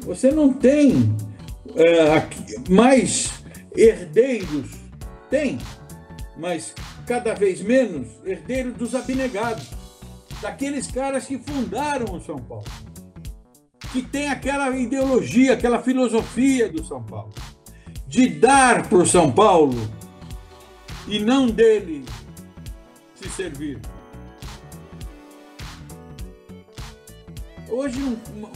Você não tem é, mais herdeiros, tem, mas cada vez menos herdeiros dos abnegados, daqueles caras que fundaram o São Paulo que tem aquela ideologia, aquela filosofia do São Paulo, de dar para o São Paulo e não dele se servir. Hoje,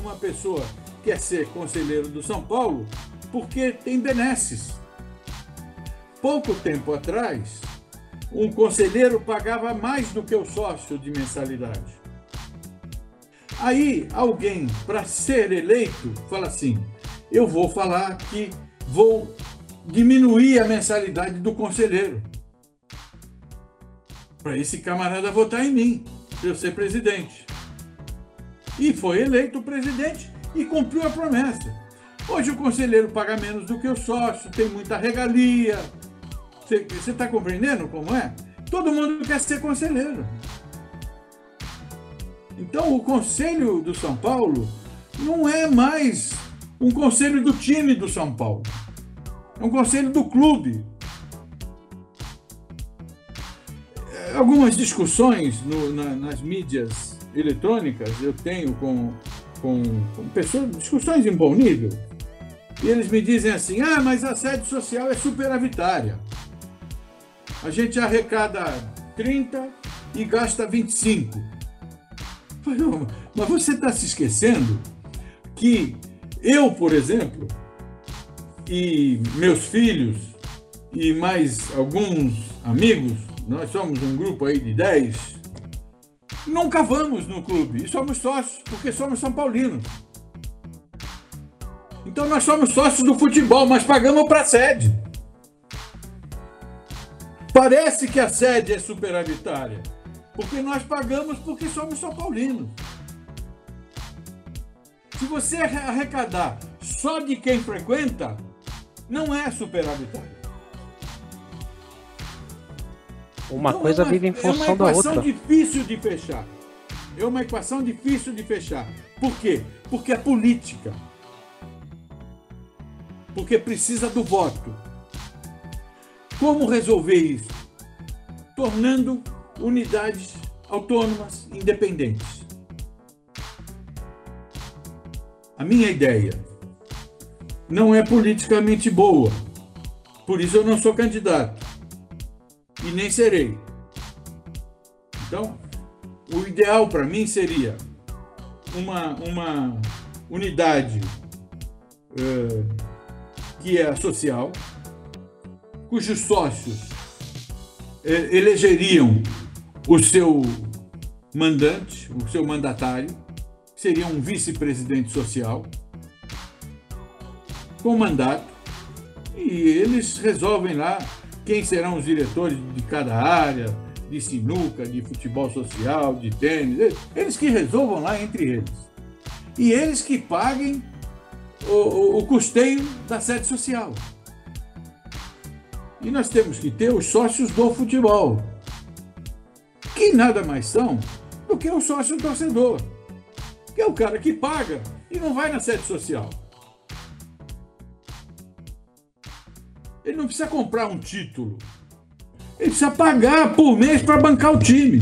uma pessoa quer ser conselheiro do São Paulo porque tem benesses. Pouco tempo atrás, um conselheiro pagava mais do que o sócio de mensalidade. Aí alguém, para ser eleito, fala assim: eu vou falar que vou diminuir a mensalidade do conselheiro. Para esse camarada votar em mim, para eu ser presidente. E foi eleito presidente e cumpriu a promessa. Hoje o conselheiro paga menos do que o sócio, tem muita regalia. Você está compreendendo como é? Todo mundo quer ser conselheiro. Então, o conselho do São Paulo não é mais um conselho do time do São Paulo. É um conselho do clube. Algumas discussões no, na, nas mídias eletrônicas eu tenho com, com, com pessoas, discussões em bom nível, e eles me dizem assim: ah, mas a sede social é superavitária. A gente arrecada 30 e gasta 25. Mas você está se esquecendo que eu, por exemplo, e meus filhos e mais alguns amigos, nós somos um grupo aí de 10, nunca vamos no clube e somos sócios, porque somos São Paulinos. Então nós somos sócios do futebol, mas pagamos para a sede. Parece que a sede é superavitária. Porque nós pagamos porque somos São Paulinos. Se você arrecadar só de quem frequenta, não é superavitário. Uma então, coisa é uma, vive em função da outra. É uma equação difícil de fechar. É uma equação difícil de fechar. Por quê? Porque é política. Porque precisa do voto. Como resolver isso? Tornando unidades autônomas independentes. A minha ideia não é politicamente boa, por isso eu não sou candidato e nem serei. Então, o ideal para mim seria uma, uma unidade uh, que é social, cujos sócios uh, elegeriam o seu mandante, o seu mandatário, seria um vice-presidente social, com mandato, e eles resolvem lá quem serão os diretores de cada área, de sinuca, de futebol social, de tênis, eles que resolvam lá entre eles. E eles que paguem o, o, o custeio da sede social. E nós temos que ter os sócios do futebol que nada mais são do que o sócio torcedor, que é o cara que paga e não vai na sede social. Ele não precisa comprar um título. Ele precisa pagar por mês para bancar o time.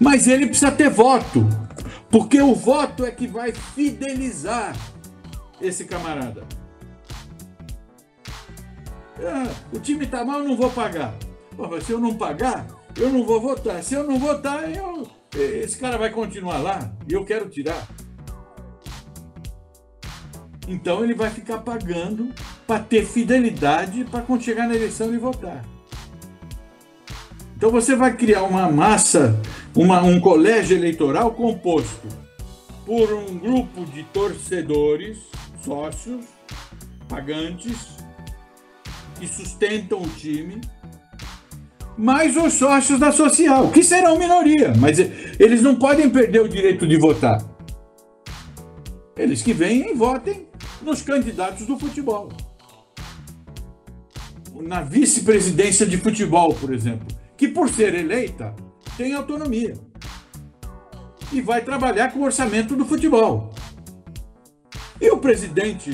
Mas ele precisa ter voto, porque o voto é que vai fidelizar esse camarada. Ah, o time está mal, não vou pagar. Pô, mas se eu não pagar, eu não vou votar. Se eu não votar, eu, esse cara vai continuar lá e eu quero tirar. Então ele vai ficar pagando para ter fidelidade para quando chegar na eleição ele votar. Então você vai criar uma massa, uma, um colégio eleitoral composto por um grupo de torcedores, sócios, pagantes, que sustentam o time, mais os sócios da social, que serão minoria, mas eles não podem perder o direito de votar. Eles que venham e votem nos candidatos do futebol. Na vice-presidência de futebol, por exemplo, que por ser eleita tem autonomia e vai trabalhar com o orçamento do futebol. E o presidente,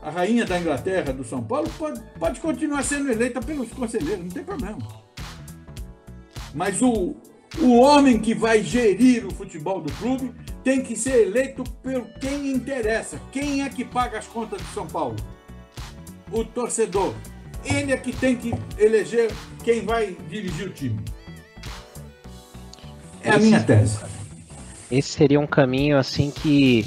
a rainha da Inglaterra, do São Paulo, pode, pode continuar sendo eleita pelos conselheiros, não tem problema. Mas o, o homem que vai gerir o futebol do clube tem que ser eleito por quem interessa. Quem é que paga as contas de São Paulo? O torcedor. Ele é que tem que eleger quem vai dirigir o time. É a minha tese. Esse seria um caminho assim que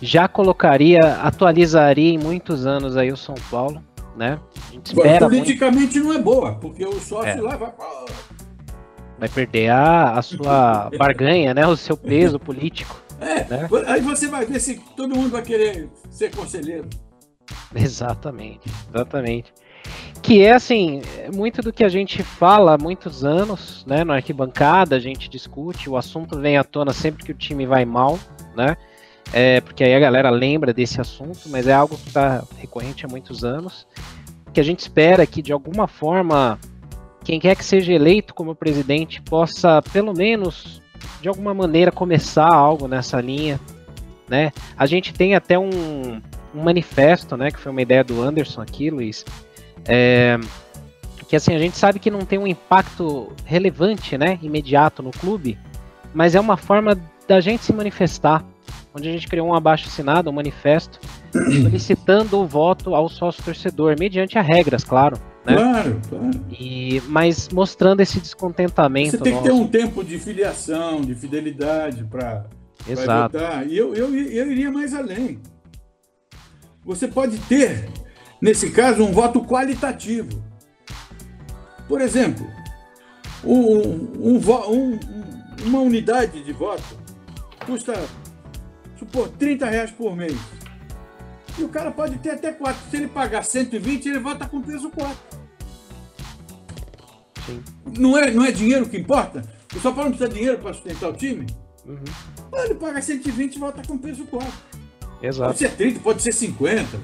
já colocaria, atualizaria em muitos anos aí o São Paulo, né? A gente espera politicamente muito... não é boa, porque o sócio é. lá vai vai perder a, a sua barganha, né? O seu peso político. É, né? aí você vai ver se todo mundo vai querer ser conselheiro. Exatamente, exatamente. Que é assim, muito do que a gente fala há muitos anos, né? No arquibancada, a gente discute, o assunto vem à tona sempre que o time vai mal, né? É, porque aí a galera lembra desse assunto, mas é algo que está recorrente há muitos anos. Que a gente espera que de alguma forma quem quer que seja eleito como presidente possa, pelo menos, de alguma maneira, começar algo nessa linha. Né? A gente tem até um, um manifesto, né, que foi uma ideia do Anderson aqui, Luiz, é, que assim, a gente sabe que não tem um impacto relevante, né, imediato no clube, mas é uma forma da gente se manifestar, onde a gente criou um abaixo assinado, um manifesto, solicitando o voto ao sócio torcedor, mediante as regras, claro. Né? Claro, claro. E, mas mostrando esse descontentamento. Você tem nosso. que ter um tempo de filiação, de fidelidade para votar. E eu, eu, eu iria mais além. Você pode ter, nesse caso, um voto qualitativo. Por exemplo, um, um, um, uma unidade de voto custa, supor, 30 reais por mês. E o cara pode ter até 4. Se ele pagar 120, ele vota com peso 4. Sim. Não é, não é dinheiro que importa? O São Paulo não precisa de dinheiro para sustentar o time? Uhum. Ele paga 120 e volta com peso 4. Exato. Pode ser 30, pode ser 50.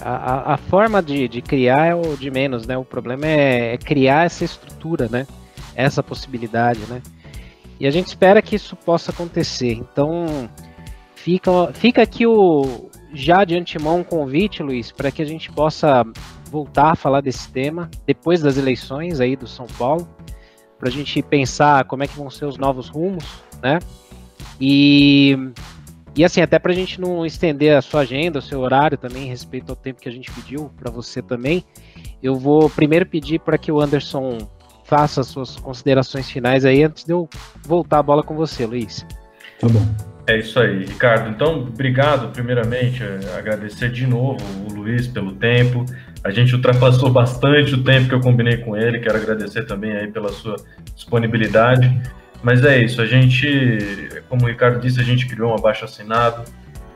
A, a, a, forma de, de criar é o de menos, né? O problema é, é, criar essa estrutura, né? Essa possibilidade, né? E a gente espera que isso possa acontecer. Então, Fica, fica aqui o já de antemão um convite, Luiz, para que a gente possa voltar a falar desse tema depois das eleições aí do São Paulo, para a gente pensar como é que vão ser os novos rumos, né? E, e assim, até para a gente não estender a sua agenda, o seu horário também, respeito ao tempo que a gente pediu para você também, eu vou primeiro pedir para que o Anderson faça as suas considerações finais aí antes de eu voltar a bola com você, Luiz. Tá bom. É isso aí, Ricardo. Então, obrigado, primeiramente, agradecer de novo o Luiz pelo tempo. A gente ultrapassou bastante o tempo que eu combinei com ele. Quero agradecer também aí pela sua disponibilidade. Mas é isso, a gente, como o Ricardo disse, a gente criou um abaixo assinado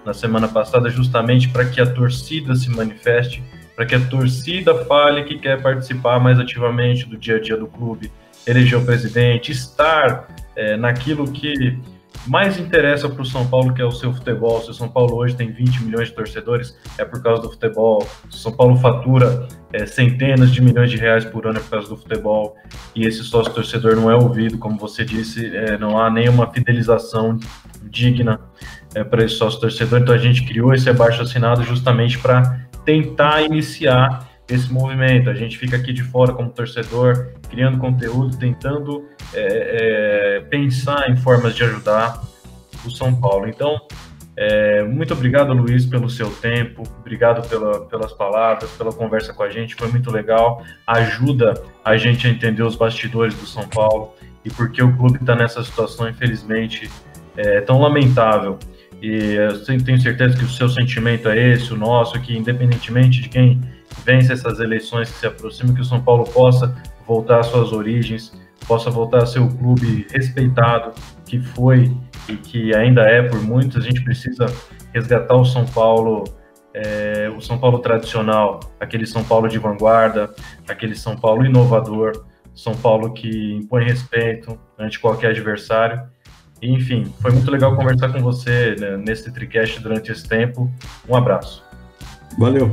na semana passada justamente para que a torcida se manifeste, para que a torcida fale que quer participar mais ativamente do dia a dia do clube, eleger o presidente, estar é, naquilo que mais interessa para o São Paulo, que é o seu futebol. Se o São Paulo hoje tem 20 milhões de torcedores, é por causa do futebol. Se o São Paulo fatura é, centenas de milhões de reais por ano é por causa do futebol. E esse sócio torcedor não é ouvido, como você disse, é, não há nenhuma fidelização digna é, para esse sócio torcedor. Então a gente criou esse abaixo assinado justamente para tentar iniciar esse movimento. A gente fica aqui de fora como torcedor, criando conteúdo, tentando é, é, pensar em formas de ajudar o São Paulo. Então, é, muito obrigado, Luiz, pelo seu tempo, obrigado pela, pelas palavras, pela conversa com a gente, foi muito legal. Ajuda a gente a entender os bastidores do São Paulo e porque o clube está nessa situação, infelizmente, é, tão lamentável. e eu tenho certeza que o seu sentimento é esse, o nosso, que independentemente de quem vence essas eleições que se aproximam, que o São Paulo possa voltar às suas origens, possa voltar a ser o clube respeitado que foi e que ainda é por muitos. A gente precisa resgatar o São Paulo, é, o São Paulo tradicional, aquele São Paulo de vanguarda, aquele São Paulo inovador, São Paulo que impõe respeito ante qualquer adversário. enfim, foi muito legal conversar com você né, nesse TriCast durante esse tempo. Um abraço. Valeu.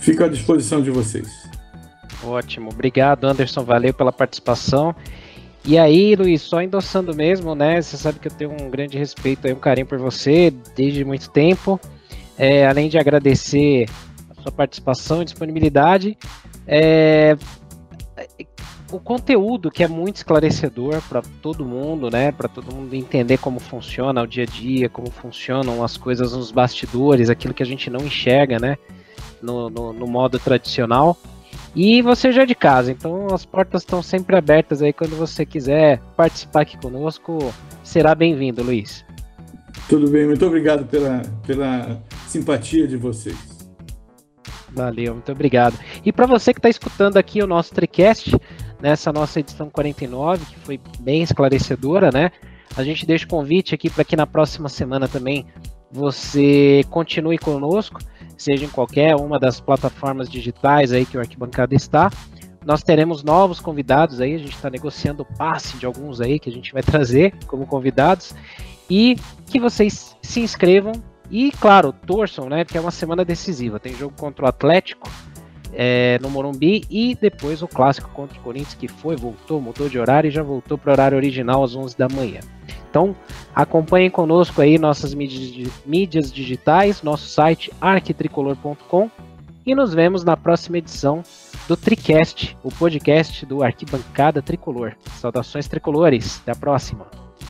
Fico à disposição de vocês. Ótimo. Obrigado, Anderson. Valeu pela participação. E aí, Luiz, só endossando mesmo, né? Você sabe que eu tenho um grande respeito e um carinho por você desde muito tempo. É, além de agradecer a sua participação e disponibilidade, é, o conteúdo que é muito esclarecedor para todo mundo, né? Para todo mundo entender como funciona o dia a dia, como funcionam as coisas nos bastidores, aquilo que a gente não enxerga, né? No, no, no modo tradicional. E você já é de casa, então as portas estão sempre abertas aí quando você quiser participar aqui conosco, será bem-vindo, Luiz. Tudo bem, muito obrigado pela, pela simpatia de vocês. Valeu, muito obrigado. E para você que está escutando aqui o nosso TriCast, nessa nossa edição 49, que foi bem esclarecedora, né? A gente deixa o convite aqui para que na próxima semana também você continue conosco seja em qualquer uma das plataformas digitais aí que o Arquibancada está. Nós teremos novos convidados aí, a gente está negociando o passe de alguns aí que a gente vai trazer como convidados. E que vocês se inscrevam e, claro, torçam, né? Porque é uma semana decisiva. Tem jogo contra o Atlético é, no Morumbi e depois o clássico contra o Corinthians, que foi, voltou, mudou de horário e já voltou para o horário original às 11 da manhã. Então, acompanhem conosco aí nossas mídias digitais, nosso site arquitricolor.com e nos vemos na próxima edição do Tricast, o podcast do Arquibancada Tricolor. Saudações tricolores, até a próxima.